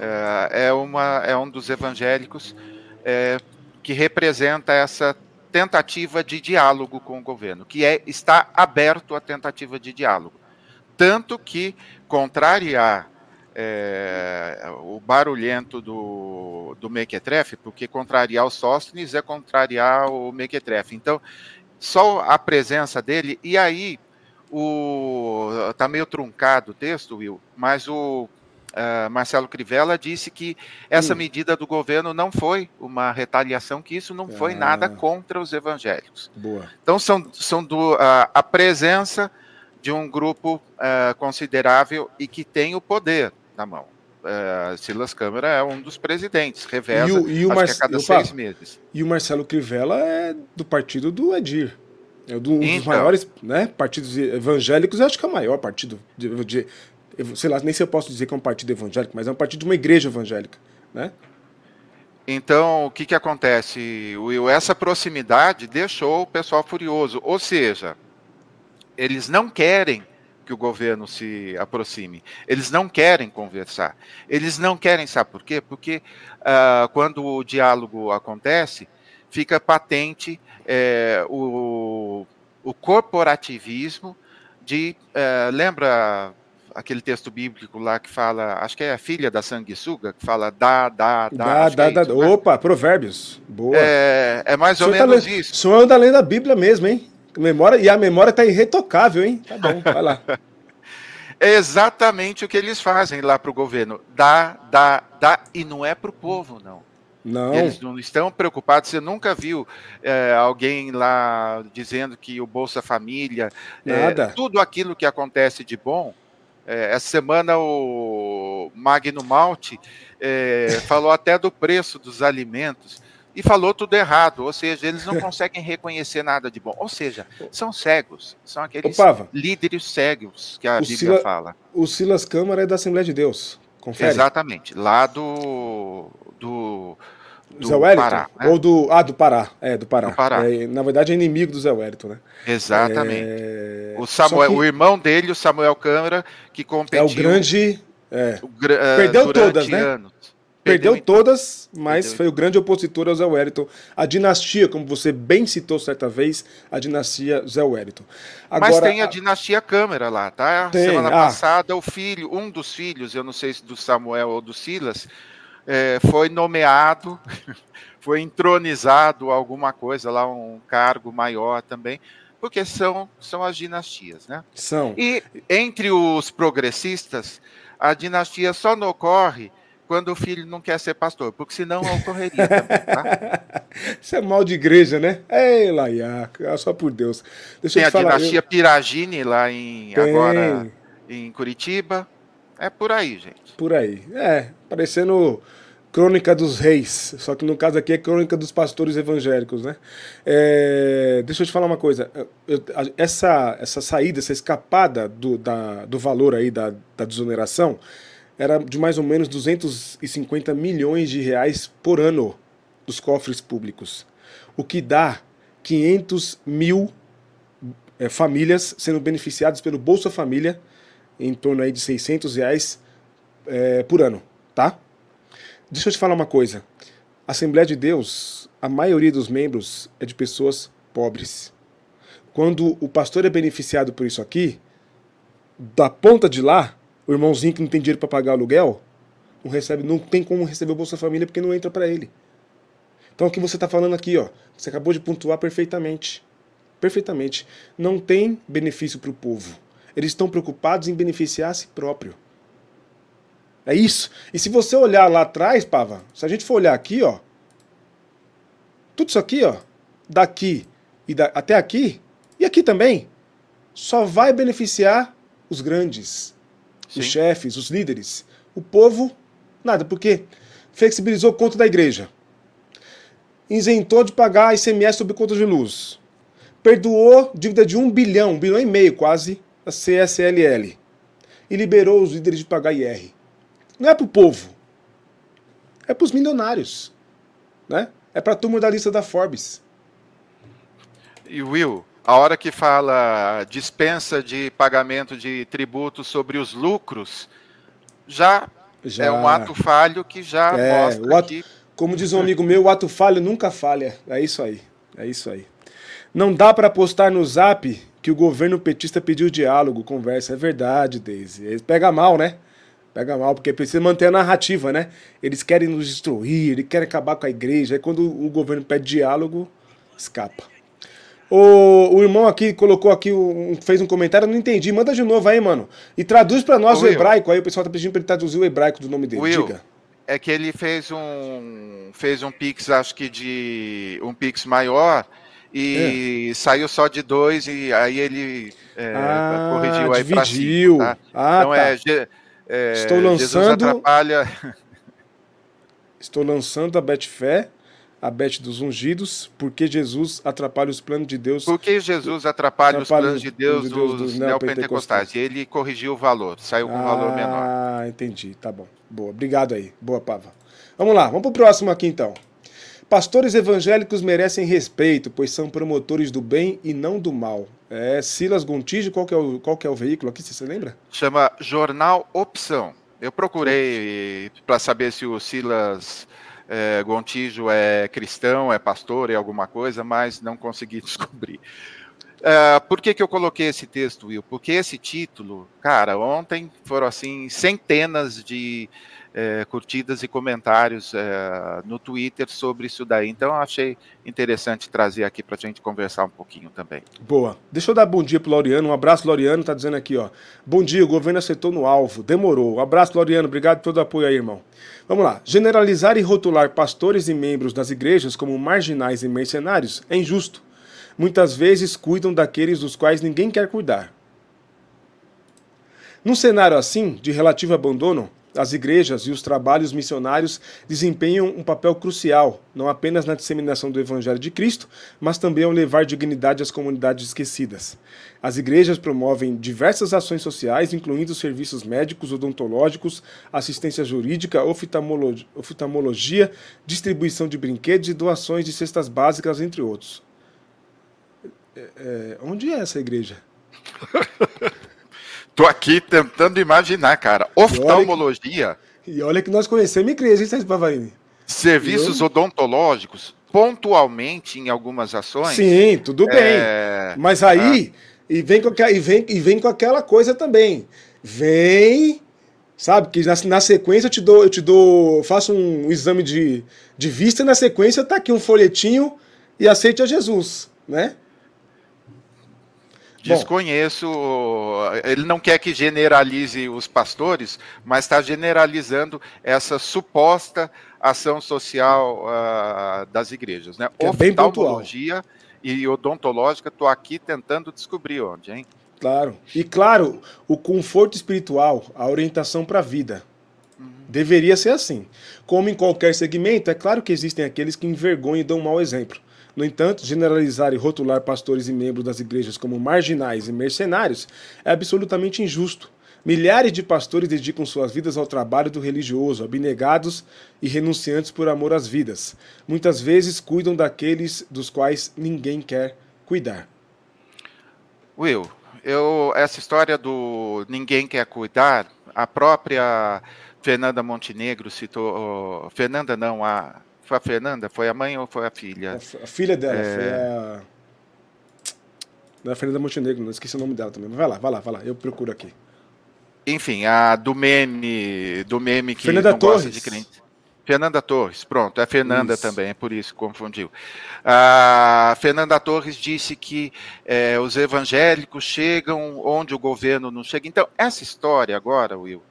é, é, uma, é um dos evangélicos é, que representa essa tentativa de diálogo com o governo, que é está aberto à tentativa de diálogo. Tanto que contrariar é, o barulhento do, do Mequetrefe, porque contrariar o Sóstenes é contrariar o Mequetrefe. Então, só a presença dele, e aí o tá meio truncado o texto, Will, mas o uh, Marcelo Crivella disse que essa hum. medida do governo não foi uma retaliação, que isso não ah. foi nada contra os evangélicos. Boa. Então são, são do, uh, a presença de um grupo uh, considerável e que tem o poder na mão. Uh, Silas Câmara é um dos presidentes, reveza e o, e o a cada Opa, seis meses. E o Marcelo Crivella é do partido do Edir. É um dos então, maiores né, partidos evangélicos, eu acho que é o maior partido de, de, sei lá, nem se eu posso dizer que é um partido evangélico, mas é um partido de uma igreja evangélica, né? Então, o que, que acontece, Will? Essa proximidade deixou o pessoal furioso. Ou seja, eles não querem que o governo se aproxime. Eles não querem conversar. Eles não querem, sabe por quê? Porque uh, quando o diálogo acontece, fica patente é, o, o corporativismo de. Uh, lembra aquele texto bíblico lá que fala, acho que é a filha da sanguessuga, que fala dá, dá, dá. Dá, dá, é dá. Né? Opa, provérbios. Boa. É, é mais ou tá menos tá isso. O senhor anda lendo a Bíblia mesmo, hein? Memória, e a memória tá irretocável, hein? Tá bom, vai lá. é exatamente o que eles fazem lá para o governo. Dá, dá, dá, e não é para o povo, não. Não. Eles não estão preocupados. Você nunca viu é, alguém lá dizendo que o Bolsa Família, é, tudo aquilo que acontece de bom. É, essa semana o Magno Malte é, falou até do preço dos alimentos e falou tudo errado, ou seja, eles não conseguem reconhecer nada de bom. Ou seja, são cegos, são aqueles Pava, líderes cegos que a Bíblia Sila, fala. O Silas Câmara é da Assembleia de Deus, confere. Exatamente, lá do, do, do Zé Wellington, Pará, né? ou do ah do Pará, é do Pará. Do Pará. É, na verdade é inimigo do Zé Wellington, né? Exatamente. É... O Samuel, que... o irmão dele, o Samuel Câmara, que competiu. É o grande, é. O, uh, perdeu todas, né? Anos. Perdeu, Perdeu todas, mas Perdeu. foi o grande opositor ao Zé Wellington. A dinastia, como você bem citou certa vez, a dinastia Zé Wellington. Agora, mas tem a, a dinastia Câmara lá, tá? Tem, Semana ah. passada, o filho, um dos filhos, eu não sei se do Samuel ou do Silas, é, foi nomeado, foi entronizado alguma coisa lá, um cargo maior também, porque são, são as dinastias, né? São. E entre os progressistas, a dinastia só não ocorre quando o filho não quer ser pastor, porque senão ocorreria também, tá? Isso é mal de igreja, né? Ei, Laiaca, só por Deus. Deixa Tem a falar, dinastia eu... Piragini lá em Tem. agora em Curitiba. É por aí, gente. Por aí. É, parecendo Crônica dos Reis, só que no caso aqui é Crônica dos Pastores Evangélicos, né? É, deixa eu te falar uma coisa. Eu, essa, essa saída, essa escapada do, da, do valor aí da, da desoneração era de mais ou menos 250 milhões de reais por ano dos cofres públicos, o que dá 500 mil é, famílias sendo beneficiadas pelo Bolsa Família, em torno aí de 600 reais é, por ano, tá? Deixa eu te falar uma coisa. A Assembleia de Deus, a maioria dos membros é de pessoas pobres. Quando o pastor é beneficiado por isso aqui, da ponta de lá, o irmãozinho que não tem dinheiro para pagar aluguel, não recebe, não tem como receber o Bolsa Família porque não entra para ele. Então o que você está falando aqui, ó, você acabou de pontuar perfeitamente. Perfeitamente. Não tem benefício para o povo. Eles estão preocupados em beneficiar a si próprio. É isso. E se você olhar lá atrás, Pava, se a gente for olhar aqui, ó, tudo isso aqui, ó, daqui e da, até aqui, e aqui também, só vai beneficiar os grandes, Sim. os chefes, os líderes. O povo, nada, porque flexibilizou conta da igreja, isentou de pagar ICMS sobre contas de luz, perdoou dívida de um bilhão, um bilhão e meio quase, a CSLL, e liberou os líderes de pagar IR. Não é para o povo, é para os milionários, né? É para a turma da lista da Forbes. E Will, a hora que fala dispensa de pagamento de tributos sobre os lucros, já, já. é um ato falho que já é, mostra ato, que... Como diz um amigo meu, o ato falho nunca falha. É isso aí. É isso aí. Não dá para postar no zap que o governo petista pediu diálogo, conversa. É verdade, Daisy. Pega mal, né? Pega mal, porque precisa manter a narrativa, né? Eles querem nos destruir, eles querem acabar com a igreja. Aí quando o governo pede diálogo, escapa. O, o irmão aqui colocou aqui, um, fez um comentário, não entendi. Manda de novo aí, mano. E traduz para nós Will, o hebraico. Aí o pessoal tá pedindo para ele traduzir o hebraico do nome dele. Will, Diga. É que ele fez um fez um pix, acho que de um pix maior e é. saiu só de dois e aí ele é, ah, corrigiu aí para. Tá? Ah, então é, tá. é, Estou lançando. Jesus atrapalha. Estou lançando a Betfé a Bete dos ungidos, porque Jesus atrapalha os planos de Deus. Porque Jesus atrapalha, atrapalha os planos de Deus, de Deus dos, dos neopentecostais. E ele corrigiu o valor, saiu com um valor menor. Ah, entendi. Tá bom. Boa. Obrigado aí. Boa, Pava. Vamos lá, vamos pro próximo aqui então. Pastores evangélicos merecem respeito, pois são promotores do bem e não do mal. É Silas Gontijo, qual que é o, qual que é o veículo aqui, você lembra? Chama Jornal Opção. Eu procurei para saber se o Silas é, Gontijo é cristão, é pastor, é alguma coisa, mas não consegui descobrir. Uh, por que, que eu coloquei esse texto, Will? Porque esse título, cara, ontem foram assim centenas de é, curtidas e comentários é, no Twitter sobre isso daí. Então, achei interessante trazer aqui para a gente conversar um pouquinho também. Boa. Deixa eu dar bom dia pro Laureano. Um abraço, Laureano. Tá dizendo aqui, ó. Bom dia, o governo acertou no alvo. Demorou. Um abraço, Laureano. Obrigado por todo o apoio aí, irmão. Vamos lá. Generalizar e rotular pastores e membros das igrejas como marginais e mercenários é injusto muitas vezes cuidam daqueles dos quais ninguém quer cuidar. Num cenário assim, de relativo abandono, as igrejas e os trabalhos missionários desempenham um papel crucial, não apenas na disseminação do Evangelho de Cristo, mas também ao levar dignidade às comunidades esquecidas. As igrejas promovem diversas ações sociais, incluindo serviços médicos, odontológicos, assistência jurídica, oftalmologia, distribuição de brinquedos e doações de cestas básicas, entre outros. É, é, onde é essa igreja? Tô aqui tentando imaginar, cara. Oftalmologia. E olha que, e olha que nós conhecemos igreja, hein, Pavarini? Serviços odontológicos, pontualmente em algumas ações. Sim, tudo bem. É... Mas aí, ah. e, vem com, e, vem, e vem com aquela coisa também. Vem, sabe, que na, na sequência eu te dou, eu te dou, faço um exame de, de vista, e na sequência tá aqui um folhetinho e aceite a Jesus, né? Desconheço. Ele não quer que generalize os pastores, mas está generalizando essa suposta ação social uh, das igrejas, né? É Oftalmologia e odontológica. Estou aqui tentando descobrir onde, hein? Claro. E claro, o conforto espiritual, a orientação para a vida. Uhum. Deveria ser assim. Como em qualquer segmento, é claro que existem aqueles que envergonham e dão um mau exemplo. No entanto, generalizar e rotular pastores e membros das igrejas como marginais e mercenários é absolutamente injusto. Milhares de pastores dedicam suas vidas ao trabalho do religioso, abnegados e renunciantes por amor às vidas. Muitas vezes cuidam daqueles dos quais ninguém quer cuidar. Will, eu, essa história do ninguém quer cuidar, a própria Fernanda Montenegro citou. Fernanda não, a foi a Fernanda? Foi a mãe ou foi a filha? A, a filha dela, é... foi a. Não é a Fernanda Montenegro, não esqueci o nome dela também. Mas vai lá, vai lá, vai lá, eu procuro aqui. Enfim, a do meme, do meme que Fernanda não Torres. gosta de crente. Fernanda Torres, pronto, é Fernanda isso. também, é por isso que confundiu. A Fernanda Torres disse que é, os evangélicos chegam onde o governo não chega. Então, essa história agora, Will,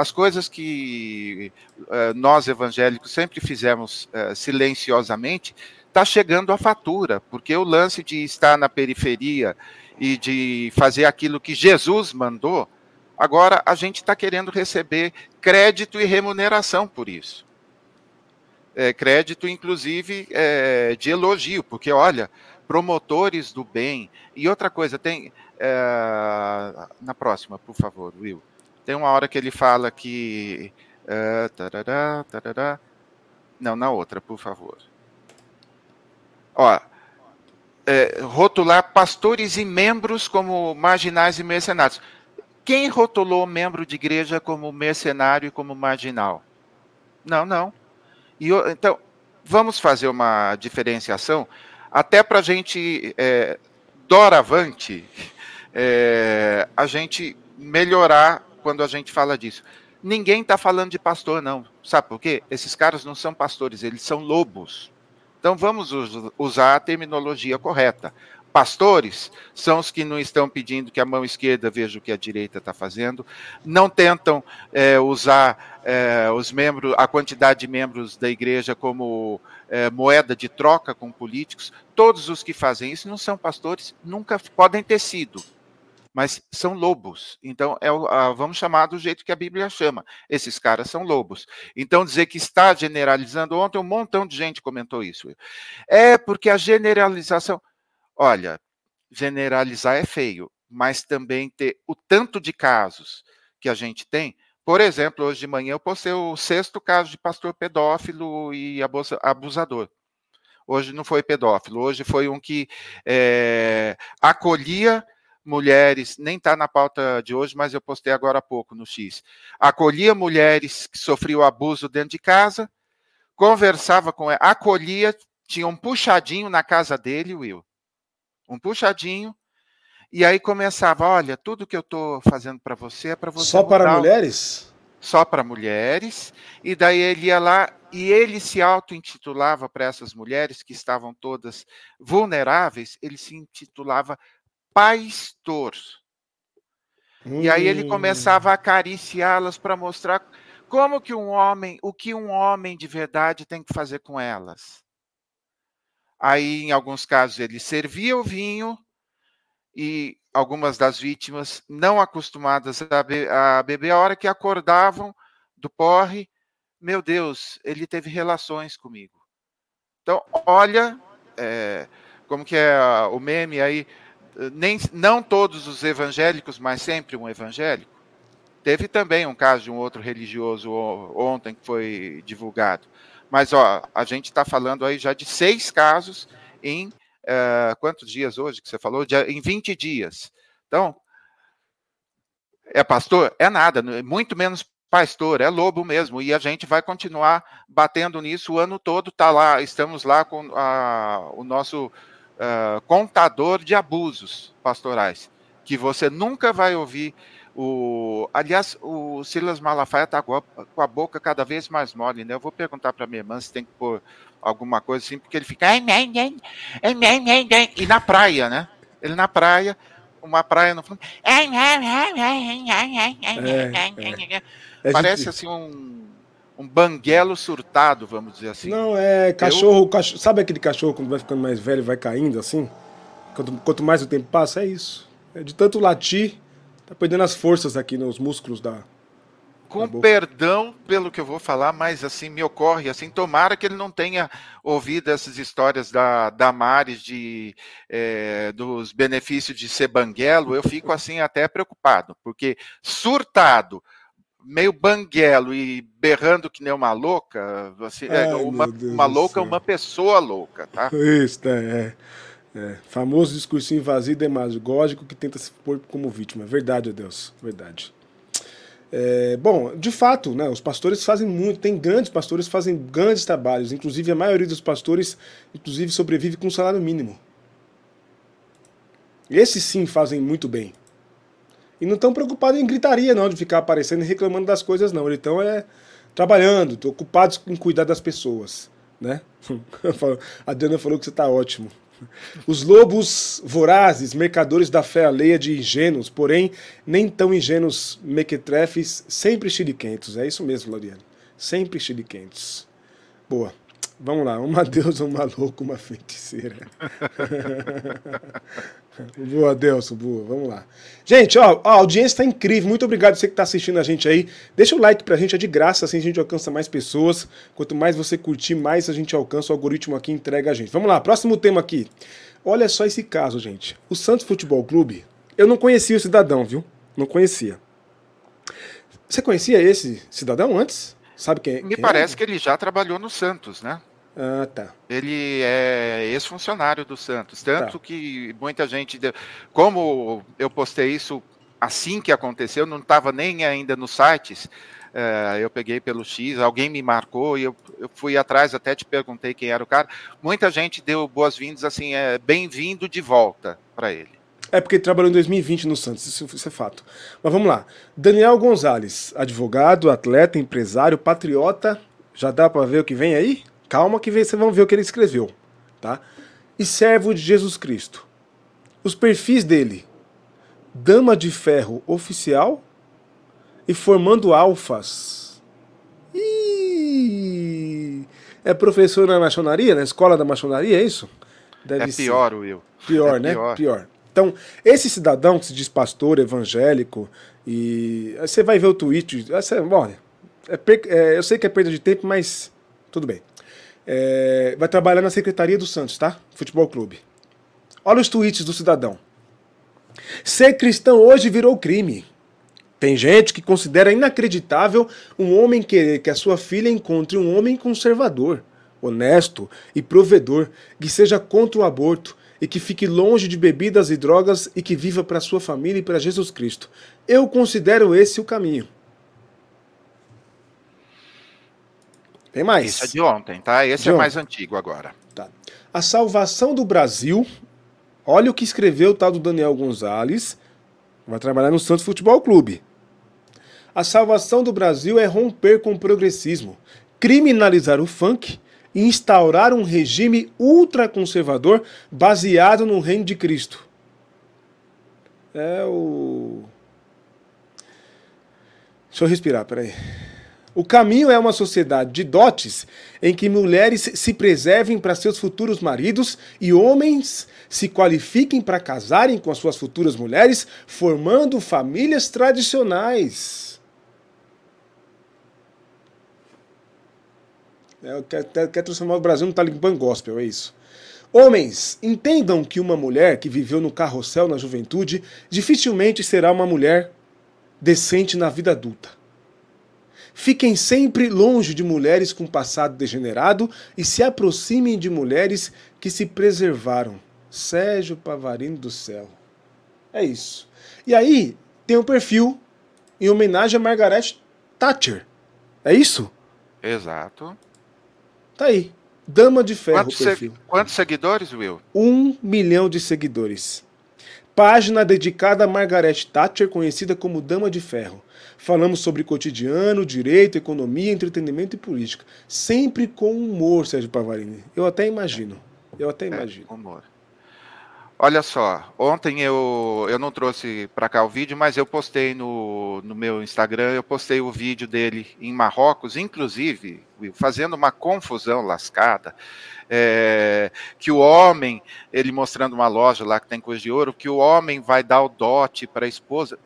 as coisas que uh, nós evangélicos sempre fizemos uh, silenciosamente, está chegando a fatura, porque o lance de estar na periferia e de fazer aquilo que Jesus mandou, agora a gente está querendo receber crédito e remuneração por isso. É, crédito, inclusive, é, de elogio, porque olha, promotores do bem. E outra coisa, tem. É, na próxima, por favor, Will. Tem uma hora que ele fala que. Uh, tarará, tarará. Não, na outra, por favor. Ó, é, rotular pastores e membros como marginais e mercenários. Quem rotulou membro de igreja como mercenário e como marginal? Não, não. E, então, vamos fazer uma diferenciação, até para a gente, é, doravante, é, a gente melhorar quando a gente fala disso. Ninguém está falando de pastor, não. Sabe por quê? Esses caras não são pastores, eles são lobos. Então vamos usar a terminologia correta. Pastores são os que não estão pedindo que a mão esquerda veja o que a direita está fazendo, não tentam é, usar é, os membros, a quantidade de membros da igreja como é, moeda de troca com políticos. Todos os que fazem isso não são pastores, nunca podem ter sido mas são lobos. Então, é vamos chamar do jeito que a Bíblia chama. Esses caras são lobos. Então, dizer que está generalizando, ontem um montão de gente comentou isso. É porque a generalização. Olha, generalizar é feio, mas também ter o tanto de casos que a gente tem. Por exemplo, hoje de manhã eu postei o sexto caso de pastor pedófilo e abusador. Hoje não foi pedófilo, hoje foi um que é, acolhia mulheres, nem está na pauta de hoje, mas eu postei agora há pouco no X. Acolhia mulheres que sofriam abuso dentro de casa, conversava com ela, acolhia, tinha um puxadinho na casa dele, Will. Um puxadinho, E aí começava, olha, tudo que eu estou fazendo para você é para você. Só para mulheres? Só para mulheres. E daí ele ia lá e ele se auto-intitulava para essas mulheres que estavam todas vulneráveis, ele se intitulava pastor. Hum. E aí ele começava a acariciá-las para mostrar como que um homem, o que um homem de verdade tem que fazer com elas. Aí, em alguns casos, ele servia o vinho e algumas das vítimas não acostumadas a, be a beber, a hora que acordavam do porre, meu Deus, ele teve relações comigo. Então, olha é, como que é o meme aí, nem, não todos os evangélicos, mas sempre um evangélico. Teve também um caso de um outro religioso ontem que foi divulgado. Mas ó, a gente está falando aí já de seis casos em uh, quantos dias hoje que você falou? De, em 20 dias. Então, é pastor? É nada, muito menos pastor, é lobo mesmo, e a gente vai continuar batendo nisso o ano todo, tá lá, estamos lá com a, o nosso uh, contador de abusos pastorais, que você nunca vai ouvir o, aliás, o Silas Malafaia está com, a boca cada vez mais mole, né? Eu vou perguntar para minha irmã se tem que pôr alguma coisa assim, porque ele fica. E na praia, né? Ele na praia, uma praia no fundo. É, é. Parece assim um, um banguelo surtado, vamos dizer assim. Não, é cachorro, Eu... cachorro. Sabe aquele cachorro quando vai ficando mais velho vai caindo assim? Quanto, quanto mais o tempo passa, é isso. É de tanto latir, tá perdendo as forças aqui nos músculos da, com perdão pelo que eu vou falar, mas assim me ocorre assim, tomara que ele não tenha ouvido essas histórias da Damares de é, dos benefícios de ser banguelo, eu fico assim até preocupado, porque surtado, meio banguelo e berrando que nem uma louca, assim, é, uma, uma louca é uma pessoa louca, tá? Isso, é. É, famoso discursinho vazio e demagógico que tenta se pôr como vítima. Verdade, Deus, verdade. É, bom, de fato, né, os pastores fazem muito, tem grandes pastores que fazem grandes trabalhos, inclusive a maioria dos pastores, inclusive, sobrevive com um salário mínimo. Esses sim fazem muito bem. E não estão preocupados em gritaria, não, de ficar aparecendo e reclamando das coisas, não. Eles estão é, trabalhando, ocupados em cuidar das pessoas. Né? A Diana falou que você está ótimo. Os lobos vorazes, mercadores da fé alheia de ingênuos, porém nem tão ingênuos mequetrefes, sempre chiliquentos. É isso mesmo, Loriane. Sempre chiliquentos. Boa. Vamos lá, uma deusa, um maluco, uma feiticeira. boa, Deus, boa, vamos lá. Gente, ó, a audiência está incrível, muito obrigado você que está assistindo a gente aí. Deixa o like pra gente, é de graça, assim a gente alcança mais pessoas. Quanto mais você curtir, mais a gente alcança, o algoritmo aqui entrega a gente. Vamos lá, próximo tema aqui. Olha só esse caso, gente. O Santos Futebol Clube, eu não conhecia o cidadão, viu? Não conhecia. Você conhecia esse cidadão antes? Sabe quem, Me quem parece é? que ele já trabalhou no Santos, né? Ah, tá. Ele é ex-funcionário do Santos, tanto tá. que muita gente, como eu postei isso assim que aconteceu, não estava nem ainda nos sites, uh, eu peguei pelo X, alguém me marcou e eu, eu, fui atrás, até te perguntei quem era o cara. Muita gente deu boas-vindas, assim, é bem-vindo de volta para ele. É porque ele trabalhou em 2020 no Santos, isso, isso é fato. Mas vamos lá. Daniel Gonzalez, advogado, atleta, empresário, patriota. Já dá para ver o que vem aí? Calma que vocês vão ver o que ele escreveu, tá? E servo de Jesus Cristo. Os perfis dele: Dama de Ferro oficial e formando alfas. Ih, é professor na maçonaria, na escola da maçonaria, é isso? Deve é pior, Will. Pior, é né? Pior. pior. Então, esse cidadão que se diz pastor evangélico, e você vai ver o tweet, essa, olha, é, é, eu sei que é perda de tempo, mas tudo bem. É, vai trabalhar na Secretaria do Santos, tá? Futebol Clube. Olha os tweets do cidadão. Ser cristão hoje virou crime. Tem gente que considera inacreditável um homem querer que a sua filha encontre um homem conservador, honesto e provedor, que seja contra o aborto e que fique longe de bebidas e drogas e que viva para sua família e para Jesus Cristo. Eu considero esse o caminho. Tem mais. Esse é de ontem, tá? Esse de é mais antigo agora. Tá. A salvação do Brasil, Olha o que escreveu o tal do Daniel Gonzalez, vai trabalhar no Santos Futebol Clube. A salvação do Brasil é romper com o progressismo, criminalizar o funk e instaurar um regime ultraconservador baseado no reino de Cristo. É o. Deixa eu respirar, peraí. O caminho é uma sociedade de dotes em que mulheres se preservem para seus futuros maridos e homens se qualifiquem para casarem com as suas futuras mulheres, formando famílias tradicionais. É, quer, quer transformar o Brasil no Talibã gospel, é isso. Homens, entendam que uma mulher que viveu no carrossel na juventude dificilmente será uma mulher decente na vida adulta. Fiquem sempre longe de mulheres com passado degenerado e se aproximem de mulheres que se preservaram. Sérgio Pavarino do Céu. É isso. E aí tem um perfil em homenagem a Margaret Thatcher. É isso? Exato. Tá aí. Dama de Ferro quantos, perfil. Se... quantos seguidores, Will? Um milhão de seguidores. Página dedicada a Margaret Thatcher, conhecida como Dama de Ferro. Falamos sobre cotidiano, direito, economia, entretenimento e política. Sempre com humor, Sérgio Pavarini. Eu até imagino. Eu até é, imagino. É, humor. Olha só, ontem eu, eu não trouxe para cá o vídeo, mas eu postei no, no meu Instagram, eu postei o vídeo dele em Marrocos, inclusive fazendo uma confusão lascada, é, que o homem, ele mostrando uma loja lá que tem coisa de ouro, que o homem vai dar o dote para a esposa.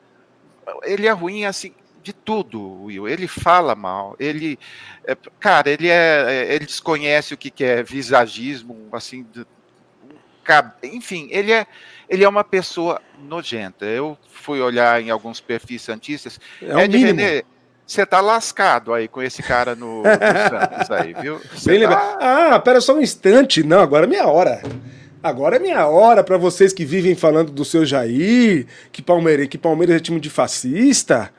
Ele é ruim assim, de tudo, Will. Ele fala mal, ele, é, cara, ele é, é, ele desconhece o que, que é visagismo, assim, enfim, ele é, ele é uma pessoa nojenta. Eu fui olhar em alguns perfis santistas. É, é de René, você tá lascado aí com esse cara no, no Santos aí, viu? Bem tá... Ah, pera só um instante. Não, agora é minha hora. Agora é minha hora para vocês que vivem falando do seu Jair, que Palmeiras, que Palmeiras é time de fascista.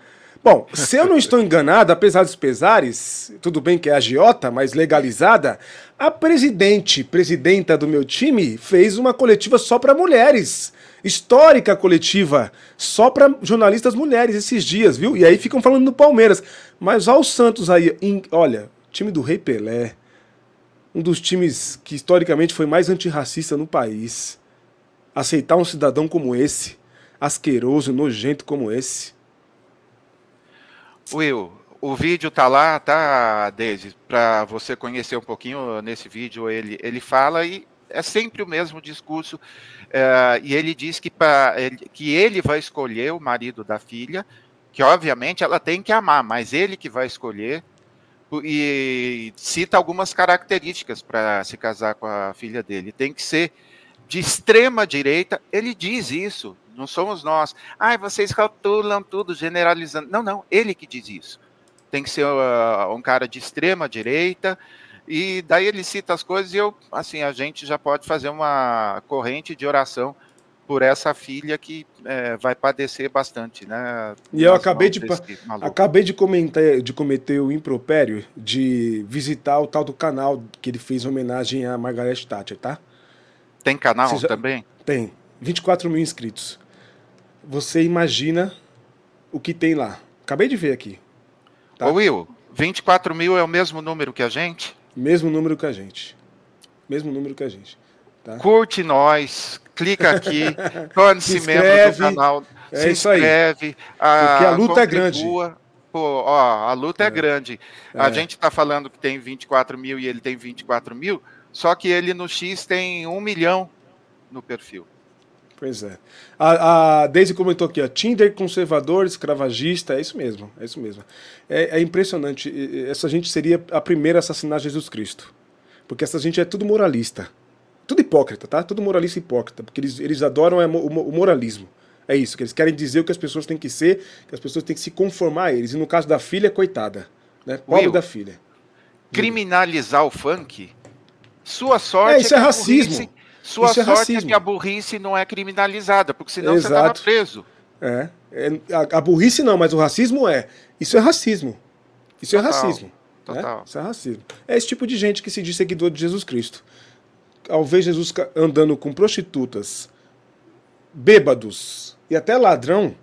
Bom, se eu não estou enganado, apesar dos pesares, tudo bem que é agiota, mas legalizada, a presidente, presidenta do meu time, fez uma coletiva só para mulheres. Histórica coletiva, só para jornalistas mulheres esses dias, viu? E aí ficam falando do Palmeiras. Mas olha o Santos aí, em, olha, time do Rei Pelé, um dos times que historicamente foi mais antirracista no país. Aceitar um cidadão como esse, asqueroso, nojento como esse Will, o vídeo tá lá, tá, Daisy? Para você conhecer um pouquinho nesse vídeo, ele, ele fala e é sempre o mesmo discurso. É, e ele diz que, pra, ele, que ele vai escolher o marido da filha, que obviamente ela tem que amar, mas ele que vai escolher. E cita algumas características para se casar com a filha dele. Tem que ser de extrema direita. Ele diz isso não somos nós. Ai, vocês rotulam tudo, generalizando. Não, não, ele que diz isso. Tem que ser uh, um cara de extrema direita, e daí ele cita as coisas e eu, assim, a gente já pode fazer uma corrente de oração por essa filha que é, vai padecer bastante, né? E eu acabei de acabei de comentar de cometer o impropério de visitar o tal do canal que ele fez homenagem a Margaret Thatcher, tá? Tem canal também? Tem, 24 mil inscritos você imagina o que tem lá. Acabei de ver aqui. Tá? Ô Will, 24 mil é o mesmo número que a gente? Mesmo número que a gente. Mesmo número que a gente. Tá? Curte nós, clica aqui, torne-se membro do canal, é se inscreve. A, Porque a luta é grande. Pô, ó, a luta é, é grande. É. A gente está falando que tem 24 mil e ele tem 24 mil, só que ele no X tem um milhão no perfil. Pois é. A, a Daisy comentou aqui, ó, Tinder conservador, escravagista, é isso mesmo, é isso mesmo. É, é, impressionante. Essa gente seria a primeira a assassinar Jesus Cristo. Porque essa gente é tudo moralista. Tudo hipócrita, tá? Tudo moralista e hipócrita. Porque eles, eles adoram o moralismo. É isso, que eles querem dizer o que as pessoas têm que ser, que as pessoas têm que se conformar a eles. E no caso da filha, coitada. Né? Pobre Will, da filha. Criminalizar o funk, sua sorte é, isso é, é racismo. Sua Isso é sorte é, é que a burrice não é criminalizada, porque senão Exato. você estava preso. É. é a, a, burrice não, mas o racismo é. Isso é racismo. Isso é Total. é racismo. Né? Total. Né? Isso é racismo. É esse tipo de gente que se diz seguidor de Jesus Cristo. Ao ver Jesus andando com prostitutas bêbados e até ladrão,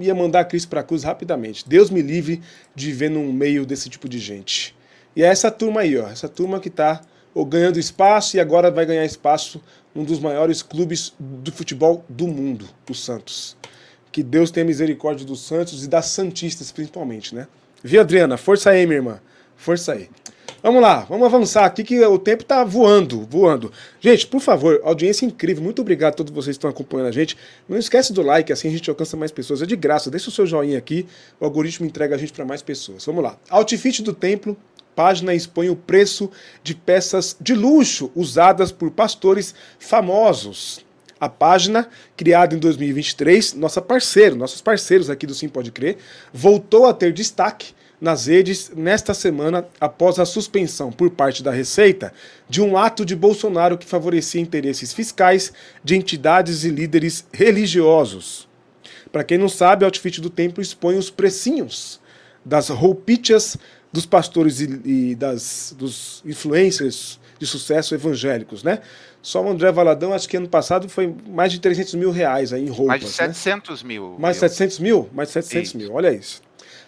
ia mandar Cristo para a cruz rapidamente. Deus me livre de viver no meio desse tipo de gente. E é essa turma aí, ó, essa turma que está ganhando espaço e agora vai ganhar espaço num dos maiores clubes do futebol do mundo, o Santos. Que Deus tenha misericórdia dos Santos e das Santistas principalmente, né? Viu, Adriana? Força aí, minha irmã. Força aí. Vamos lá, vamos avançar aqui que o tempo tá voando, voando. Gente, por favor, audiência incrível. Muito obrigado a todos vocês que estão acompanhando a gente. Não esquece do like, assim a gente alcança mais pessoas. É de graça, deixa o seu joinha aqui. O algoritmo entrega a gente para mais pessoas. Vamos lá. Outfit do templo, página expõe o preço de peças de luxo usadas por pastores famosos. A página, criada em 2023, nossa parceiro, nossos parceiros aqui do Sim Pode Crer, voltou a ter destaque nas redes nesta semana após a suspensão por parte da Receita de um ato de Bolsonaro que favorecia interesses fiscais de entidades e líderes religiosos. Para quem não sabe, o Outfit do Templo expõe os precinhos das roupichas dos pastores e, e das, dos influencers de sucesso evangélicos, né? Só o André Valadão, acho que ano passado foi mais de 300 mil reais aí em roupas. Mais de 700 né? mil. Mais de 700 mil? Mais de 700 isso. mil, olha isso.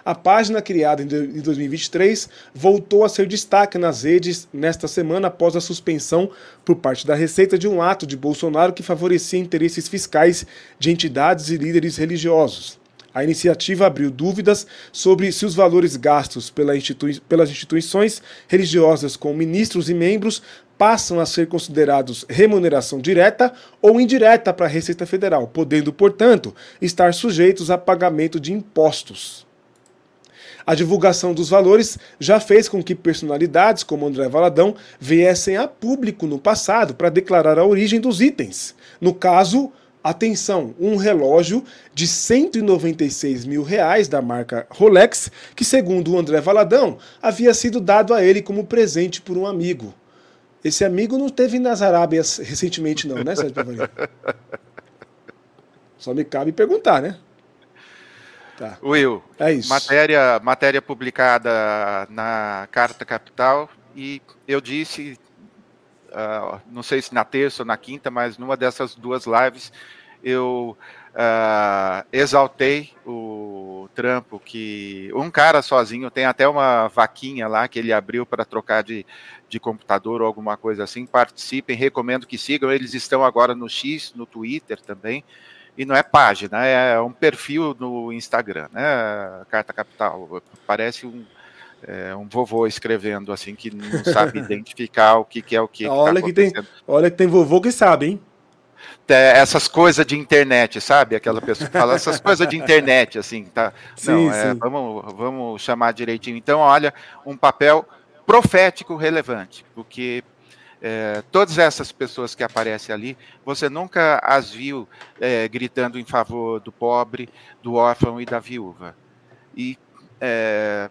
A página criada em 2023 voltou a ser destaque nas redes nesta semana após a suspensão por parte da Receita de um ato de Bolsonaro que favorecia interesses fiscais de entidades e líderes religiosos. A iniciativa abriu dúvidas sobre se os valores gastos pela institui pelas instituições religiosas com ministros e membros passam a ser considerados remuneração direta ou indireta para a Receita Federal, podendo, portanto, estar sujeitos a pagamento de impostos. A divulgação dos valores já fez com que personalidades como André Valadão viessem a público no passado para declarar a origem dos itens. No caso, atenção, um relógio de 196 mil reais da marca Rolex, que segundo o André Valadão, havia sido dado a ele como presente por um amigo. Esse amigo não teve nas Arábias recentemente não, né, Sérgio Pavanelli? Só me cabe perguntar, né? Tá. Will, é isso. Matéria, matéria publicada na Carta Capital e eu disse, uh, não sei se na terça ou na quinta, mas numa dessas duas lives eu uh, exaltei o trampo que um cara sozinho tem até uma vaquinha lá que ele abriu para trocar de, de computador ou alguma coisa assim. Participem, recomendo que sigam. Eles estão agora no X, no Twitter também e não é página, é um perfil no Instagram, né? Carta Capital. Parece um, é, um vovô escrevendo assim que não sabe identificar o que, que é o que. Olha, que, tá que tem, olha que tem vovô que sabe, hein? essas coisas de internet, sabe? Aquela pessoa que fala essas coisas de internet, assim, tá? Sim, não, é, vamos, vamos chamar direitinho. Então, olha, um papel profético relevante, porque é, todas essas pessoas que aparecem ali, você nunca as viu é, gritando em favor do pobre, do órfão e da viúva. E, é,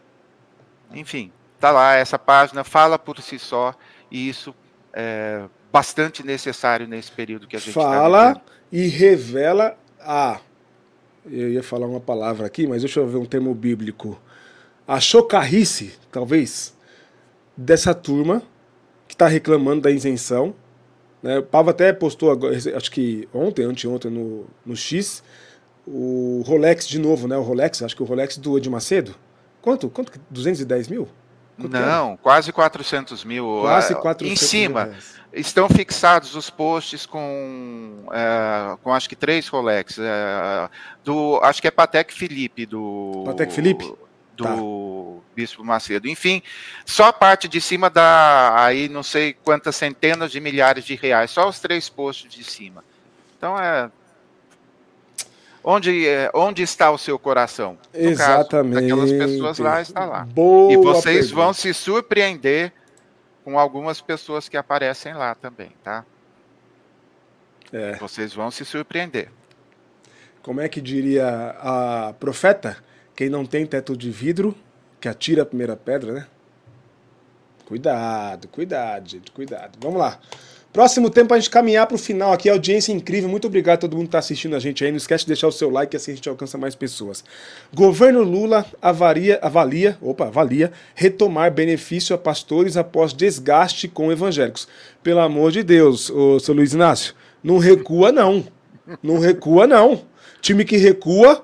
enfim, tá lá, essa página fala por si só, e isso é bastante necessário nesse período que a gente tá Fala tá e revela a. Eu ia falar uma palavra aqui, mas deixa eu ver um termo bíblico. A chocarrice, talvez, dessa turma que está reclamando da isenção. Né? O Pavo até postou, agora, acho que ontem, anteontem, no, no X, o Rolex de novo, né? O Rolex, acho que o Rolex do Ed Macedo. Quanto? Quanto? 210 mil? Quanto Não, quase 400 mil. Quase 400 Em cima. Mil estão fixados os posts com, é, com acho que três Rolex. É, do, acho que é Patek Felipe do. Patek Felipe? do tá. Bispo Macedo. Enfim, só a parte de cima dá aí não sei quantas centenas de milhares de reais, só os três postos de cima. Então é. Onde, é, onde está o seu coração? No Exatamente. Caso, aquelas pessoas lá está lá. Boa e vocês pergunta. vão se surpreender com algumas pessoas que aparecem lá também, tá? É. Vocês vão se surpreender. Como é que diria a profeta? Quem não tem teto de vidro, que atira a primeira pedra, né? Cuidado, cuidado, gente, cuidado. Vamos lá. Próximo tempo a gente caminhar para o final aqui, audiência incrível. Muito obrigado a todo mundo que está assistindo a gente aí. Não esquece de deixar o seu like, assim a gente alcança mais pessoas. Governo Lula avaria, avalia, opa, avalia retomar benefício a pastores após desgaste com evangélicos. Pelo amor de Deus, ô, seu Luiz Inácio, Não recua, não. Não recua, não. Time que recua,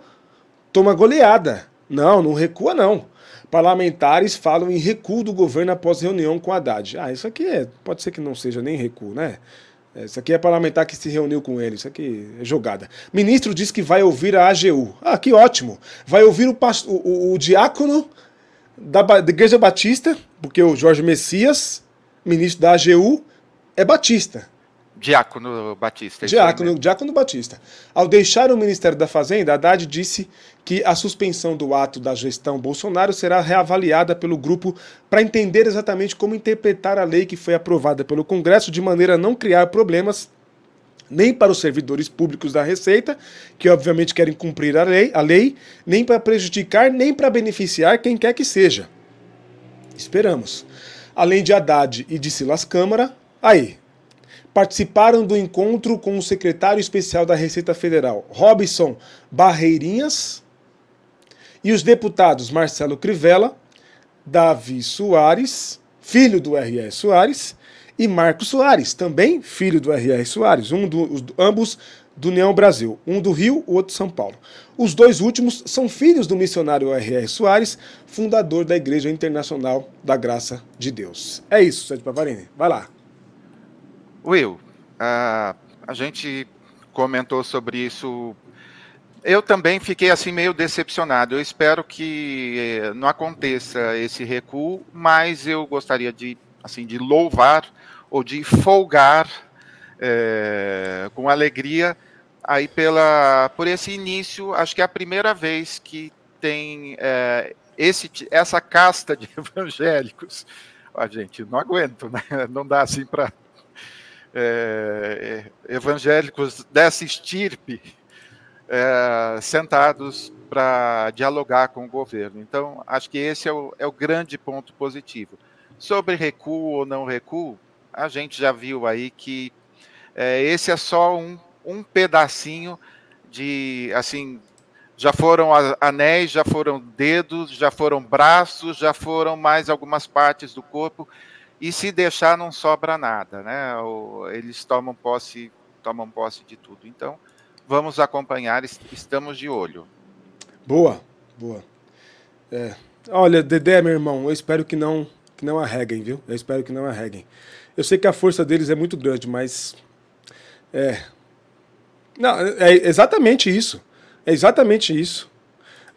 toma goleada. Não, não recua, não. Parlamentares falam em recuo do governo após reunião com Haddad. Ah, isso aqui é, pode ser que não seja nem recuo, né? É, isso aqui é parlamentar que se reuniu com ele. Isso aqui é jogada. Ministro diz que vai ouvir a AGU. Ah, que ótimo. Vai ouvir o, o, o, diácono da, da Igreja Batista, porque o Jorge Messias, ministro da AGU, é batista. Diácono Batista. Diácono, Diácono Batista. Ao deixar o Ministério da Fazenda, Haddad disse que a suspensão do ato da gestão Bolsonaro será reavaliada pelo grupo para entender exatamente como interpretar a lei que foi aprovada pelo Congresso de maneira a não criar problemas nem para os servidores públicos da Receita, que obviamente querem cumprir a lei, a lei nem para prejudicar, nem para beneficiar quem quer que seja. Esperamos. Além de Haddad e de Silas Câmara, aí, participaram do encontro com o secretário especial da Receita Federal, Robson Barreirinhas, e os deputados Marcelo Crivella, Davi Soares, filho do R.R. Soares, e Marcos Soares, também filho do R.R. Soares, um do, ambos do União Brasil, um do Rio, o outro de São Paulo. Os dois últimos são filhos do missionário R.R. Soares, fundador da Igreja Internacional da Graça de Deus. É isso, Sérgio Pavarini. Vai lá. Will, a, a gente comentou sobre isso. Eu também fiquei assim meio decepcionado. Eu espero que eh, não aconteça esse recuo, mas eu gostaria de assim de louvar ou de folgar é, com alegria aí pela por esse início. Acho que é a primeira vez que tem é, esse, essa casta de evangélicos. A gente não aguento, né? Não dá assim para é, evangélicos dessa estirpe é, sentados para dialogar com o governo. Então, acho que esse é o, é o grande ponto positivo. Sobre recuo ou não recuo, a gente já viu aí que é, esse é só um, um pedacinho de, assim, já foram anéis, já foram dedos, já foram braços, já foram mais algumas partes do corpo e se deixar não sobra nada, né? Eles tomam posse, tomam posse de tudo. Então, vamos acompanhar, estamos de olho. Boa, boa. É. Olha, Dedé, meu irmão, eu espero que não que não arreguem, viu? Eu espero que não arreguem. Eu sei que a força deles é muito grande, mas é não, é exatamente isso. É exatamente isso.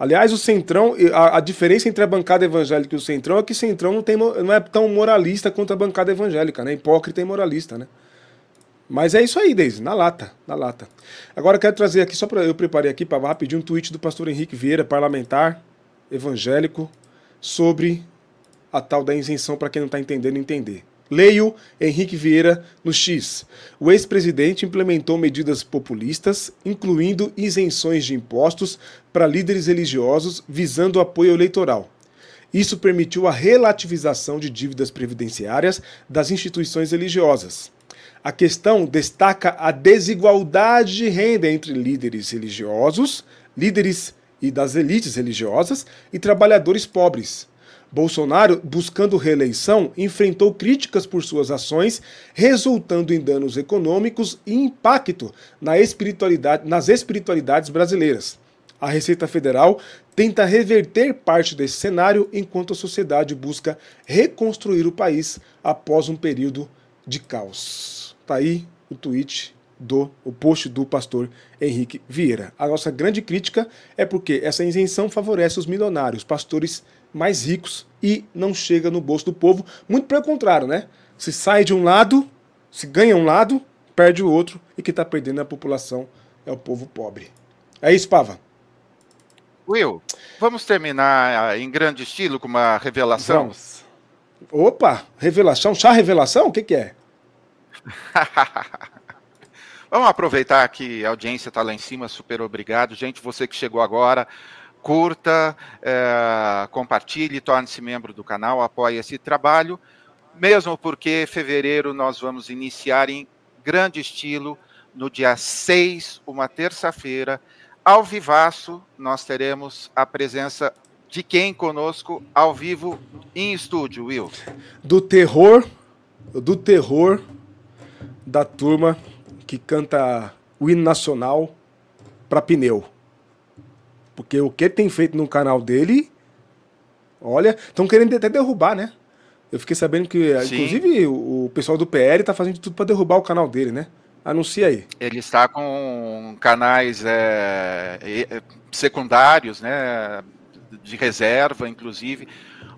Aliás, o Centrão, a, a, diferença entre a bancada evangélica e o Centrão é que o Centrão não, tem, não é tão moralista quanto a bancada evangélica, né? Hipócrita e moralista, né? Mas é isso aí, Deise, na lata, na lata. Agora eu quero trazer aqui, só para eu preparei aqui para rapidinho um tweet do pastor Henrique Vieira, parlamentar, evangélico, sobre a tal da isenção para quem não está entendendo entender. Leio Henrique Vieira no X. O ex-presidente implementou medidas populistas, incluindo isenções de impostos para líderes religiosos visando apoio eleitoral. Isso permitiu a relativização de dívidas previdenciárias das instituições religiosas. A questão destaca a desigualdade de renda entre líderes religiosos, líderes e das elites religiosas e trabalhadores pobres. Bolsonaro, buscando reeleição, enfrentou críticas por suas ações, resultando em danos econômicos e impacto na espiritualidade, nas espiritualidades brasileiras. A Receita Federal tenta reverter parte desse cenário enquanto a sociedade busca reconstruir o país após um período de caos. Tá aí o tweet do o post do pastor Henrique Vieira. A nossa grande crítica é porque essa isenção favorece os milionários, pastores mais ricos e não chega no bolso do povo. Muito pelo contrário, né? Se sai de um lado, se ganha um lado, perde o outro e que está perdendo a população é o povo pobre. É isso, Pava. Will, vamos terminar ah, em grande estilo com uma revelação? Vamos. Opa, revelação, chá revelação? O que, que é? vamos aproveitar que a audiência está lá em cima, super obrigado. Gente, você que chegou agora, curta, é, compartilhe, torne-se membro do canal, apoie esse trabalho, mesmo porque fevereiro nós vamos iniciar em grande estilo, no dia 6, uma terça-feira, ao vivaço, nós teremos a presença de quem conosco ao vivo em estúdio, Will? Do terror, do terror da turma que canta o hino nacional para pneu. Porque o que tem feito no canal dele, olha, estão querendo até derrubar, né? Eu fiquei sabendo que, Sim. inclusive, o, pessoal do PR tá fazendo tudo para derrubar o canal dele, né? Anuncia aí. Ele está com canais é, secundários, né? De reserva, inclusive.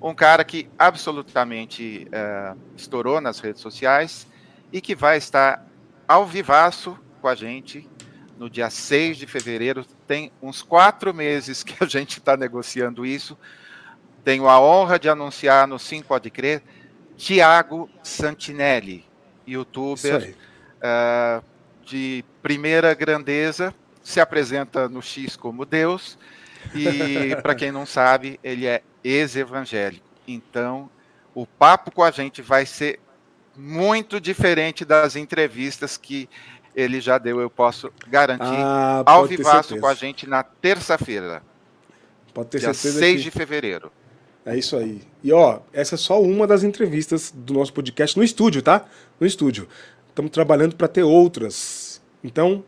Um cara que absolutamente é, estourou nas redes sociais e que vai estar ao vivaço com a gente no dia 6 de fevereiro. Tem uns quatro meses que a gente está negociando isso. Tenho a honra de anunciar no Sim Pode Crer, Tiago Santinelli, youtuber uh, de primeira grandeza, se apresenta no X como Deus, e para quem não sabe, ele é ex-evangélico. Então, o papo com a gente vai ser muito diferente das entrevistas que ele já deu, eu posso garantir, ah, ao vivaço com a gente na terça-feira. Pode ter dia certeza. 6 que... de fevereiro. É isso aí. E ó, essa é só uma das entrevistas do nosso podcast no estúdio, tá? No estúdio. Estamos trabalhando para ter outras. Então,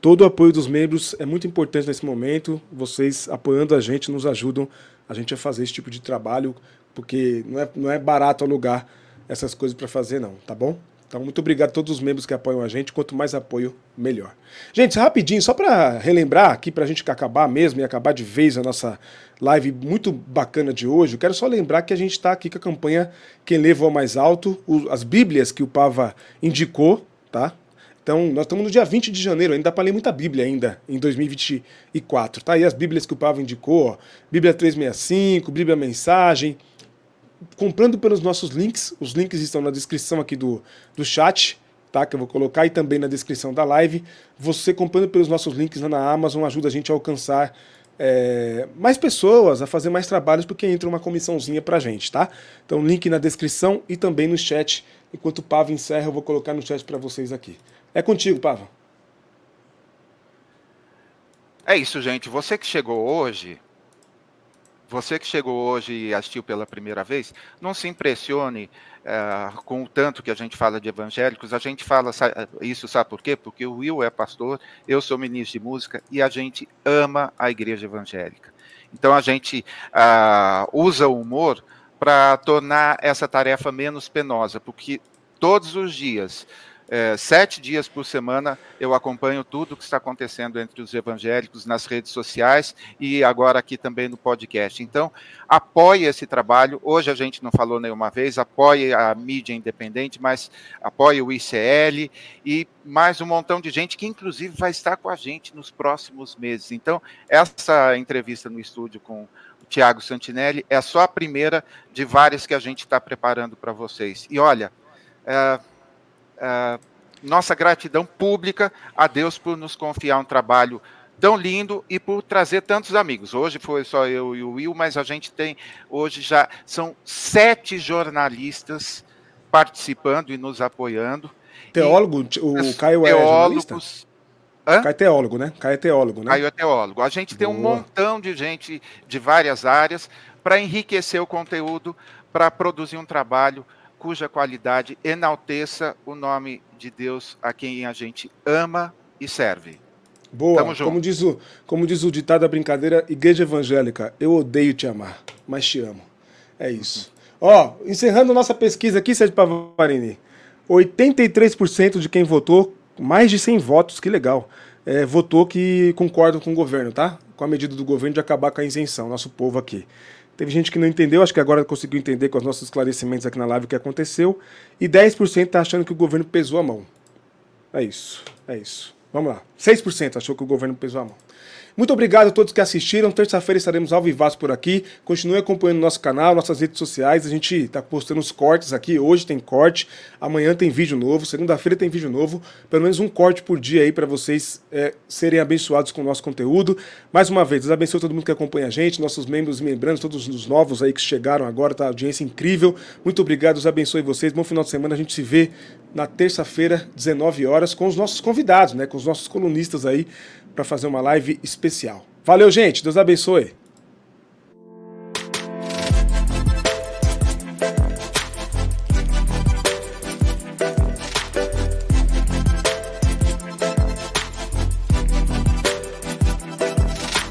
todo o apoio dos membros é muito importante nesse momento. Vocês apoiando a gente nos ajudam a gente a fazer esse tipo de trabalho, porque não é, não é barato alugar essas coisas para fazer, não, tá bom? Então, muito obrigado a todos os membros que apoiam a gente. Quanto mais apoio, melhor. Gente, rapidinho, só para relembrar aqui, para a gente acabar mesmo e acabar de vez a nossa live muito bacana de hoje, eu quero só lembrar que a gente está aqui com a campanha Quem Leva ao Mais Alto, as Bíblias que o Pava indicou, tá? Então, nós estamos no dia 20 de janeiro, ainda dá para ler muita Bíblia ainda, em 2024, tá? E as Bíblias que o Pava indicou, ó, Bíblia 365, Bíblia Mensagem, comprando pelos nossos links. Os links estão na descrição aqui do, do chat, tá? Que eu vou colocar e também na descrição da live. Você comprando pelos nossos links lá na Amazon ajuda a gente a alcançar é, mais pessoas, a fazer mais trabalhos, porque entra uma comissãozinha pra gente, tá? Então, link na descrição e também no chat. Enquanto o Pava encerra, eu vou colocar no chat para vocês aqui. É contigo, Pava. É isso, gente. Você que chegou hoje, você que chegou hoje e assistiu pela primeira vez, não se impressione uh, com o tanto que a gente fala de evangélicos. A gente fala isso, sabe por quê? Porque o Will é pastor, eu sou ministro de música e a gente ama a igreja evangélica. Então a gente uh, usa o humor para tornar essa tarefa menos penosa, porque todos os dias é, sete dias por semana eu acompanho tudo o que está acontecendo entre os evangélicos nas redes sociais e agora aqui também no podcast. Então, apoie esse trabalho. Hoje a gente não falou nenhuma vez, apoie a mídia independente, mas apoie o ICL e mais um montão de gente que, inclusive, vai estar com a gente nos próximos meses. Então, essa entrevista no estúdio com Tiago Santinelli é só a primeira de várias que a gente está preparando para vocês. E olha. É, uh, nossa gratidão pública a Deus por nos confiar um trabalho tão lindo e por trazer tantos amigos. Hoje foi só eu e o Will, mas a gente tem hoje já são sete jornalistas participando e nos apoiando. Teólogo, e, o Caio é Hã? Caio é teólogo, né? Caio é teólogo, né? Caio é teólogo. A gente Boa. tem um montão de gente de várias áreas para enriquecer o conteúdo, para produzir um trabalho cuja qualidade enalteça o nome de Deus a quem a gente ama e serve. Boa, como diz, o, como diz o ditado da brincadeira, igreja evangélica, eu odeio te amar, mas te amo. É isso. Ó, encerrando nossa pesquisa aqui, Sérgio Pavarini, 83% de quem votou, mais de 100 votos, que legal, é, votou que concorda com o governo, tá? Com a medida do governo de acabar com a isenção, nosso povo aqui. Teve gente que não entendeu, acho que agora conseguiu entender com os nossos esclarecimentos aqui na live o que aconteceu. E 10% está achando que o governo pesou a mão. É isso, é isso. Vamos lá. 6% achou que o governo pesou a mão. Muito obrigado a todos que assistiram. Terça-feira estaremos ao vivaço por aqui. Continue acompanhando nosso canal, nossas redes sociais. A gente está postando os cortes aqui. Hoje tem corte, amanhã tem vídeo novo, segunda-feira tem vídeo novo. Pelo menos um corte por dia aí para vocês é, serem abençoados com o nosso conteúdo. Mais uma vez, abençoe todo mundo que acompanha a gente, nossos membros e membrantes, todos os novos aí que chegaram agora, tá? Audiência incrível. Muito obrigado, Deus abençoe vocês. Bom final de semana. A gente se vê na terça-feira, 19 horas, com os nossos convidados, né? Com os nossos colunistas aí para fazer uma live especial. Valeu, gente. Deus abençoe.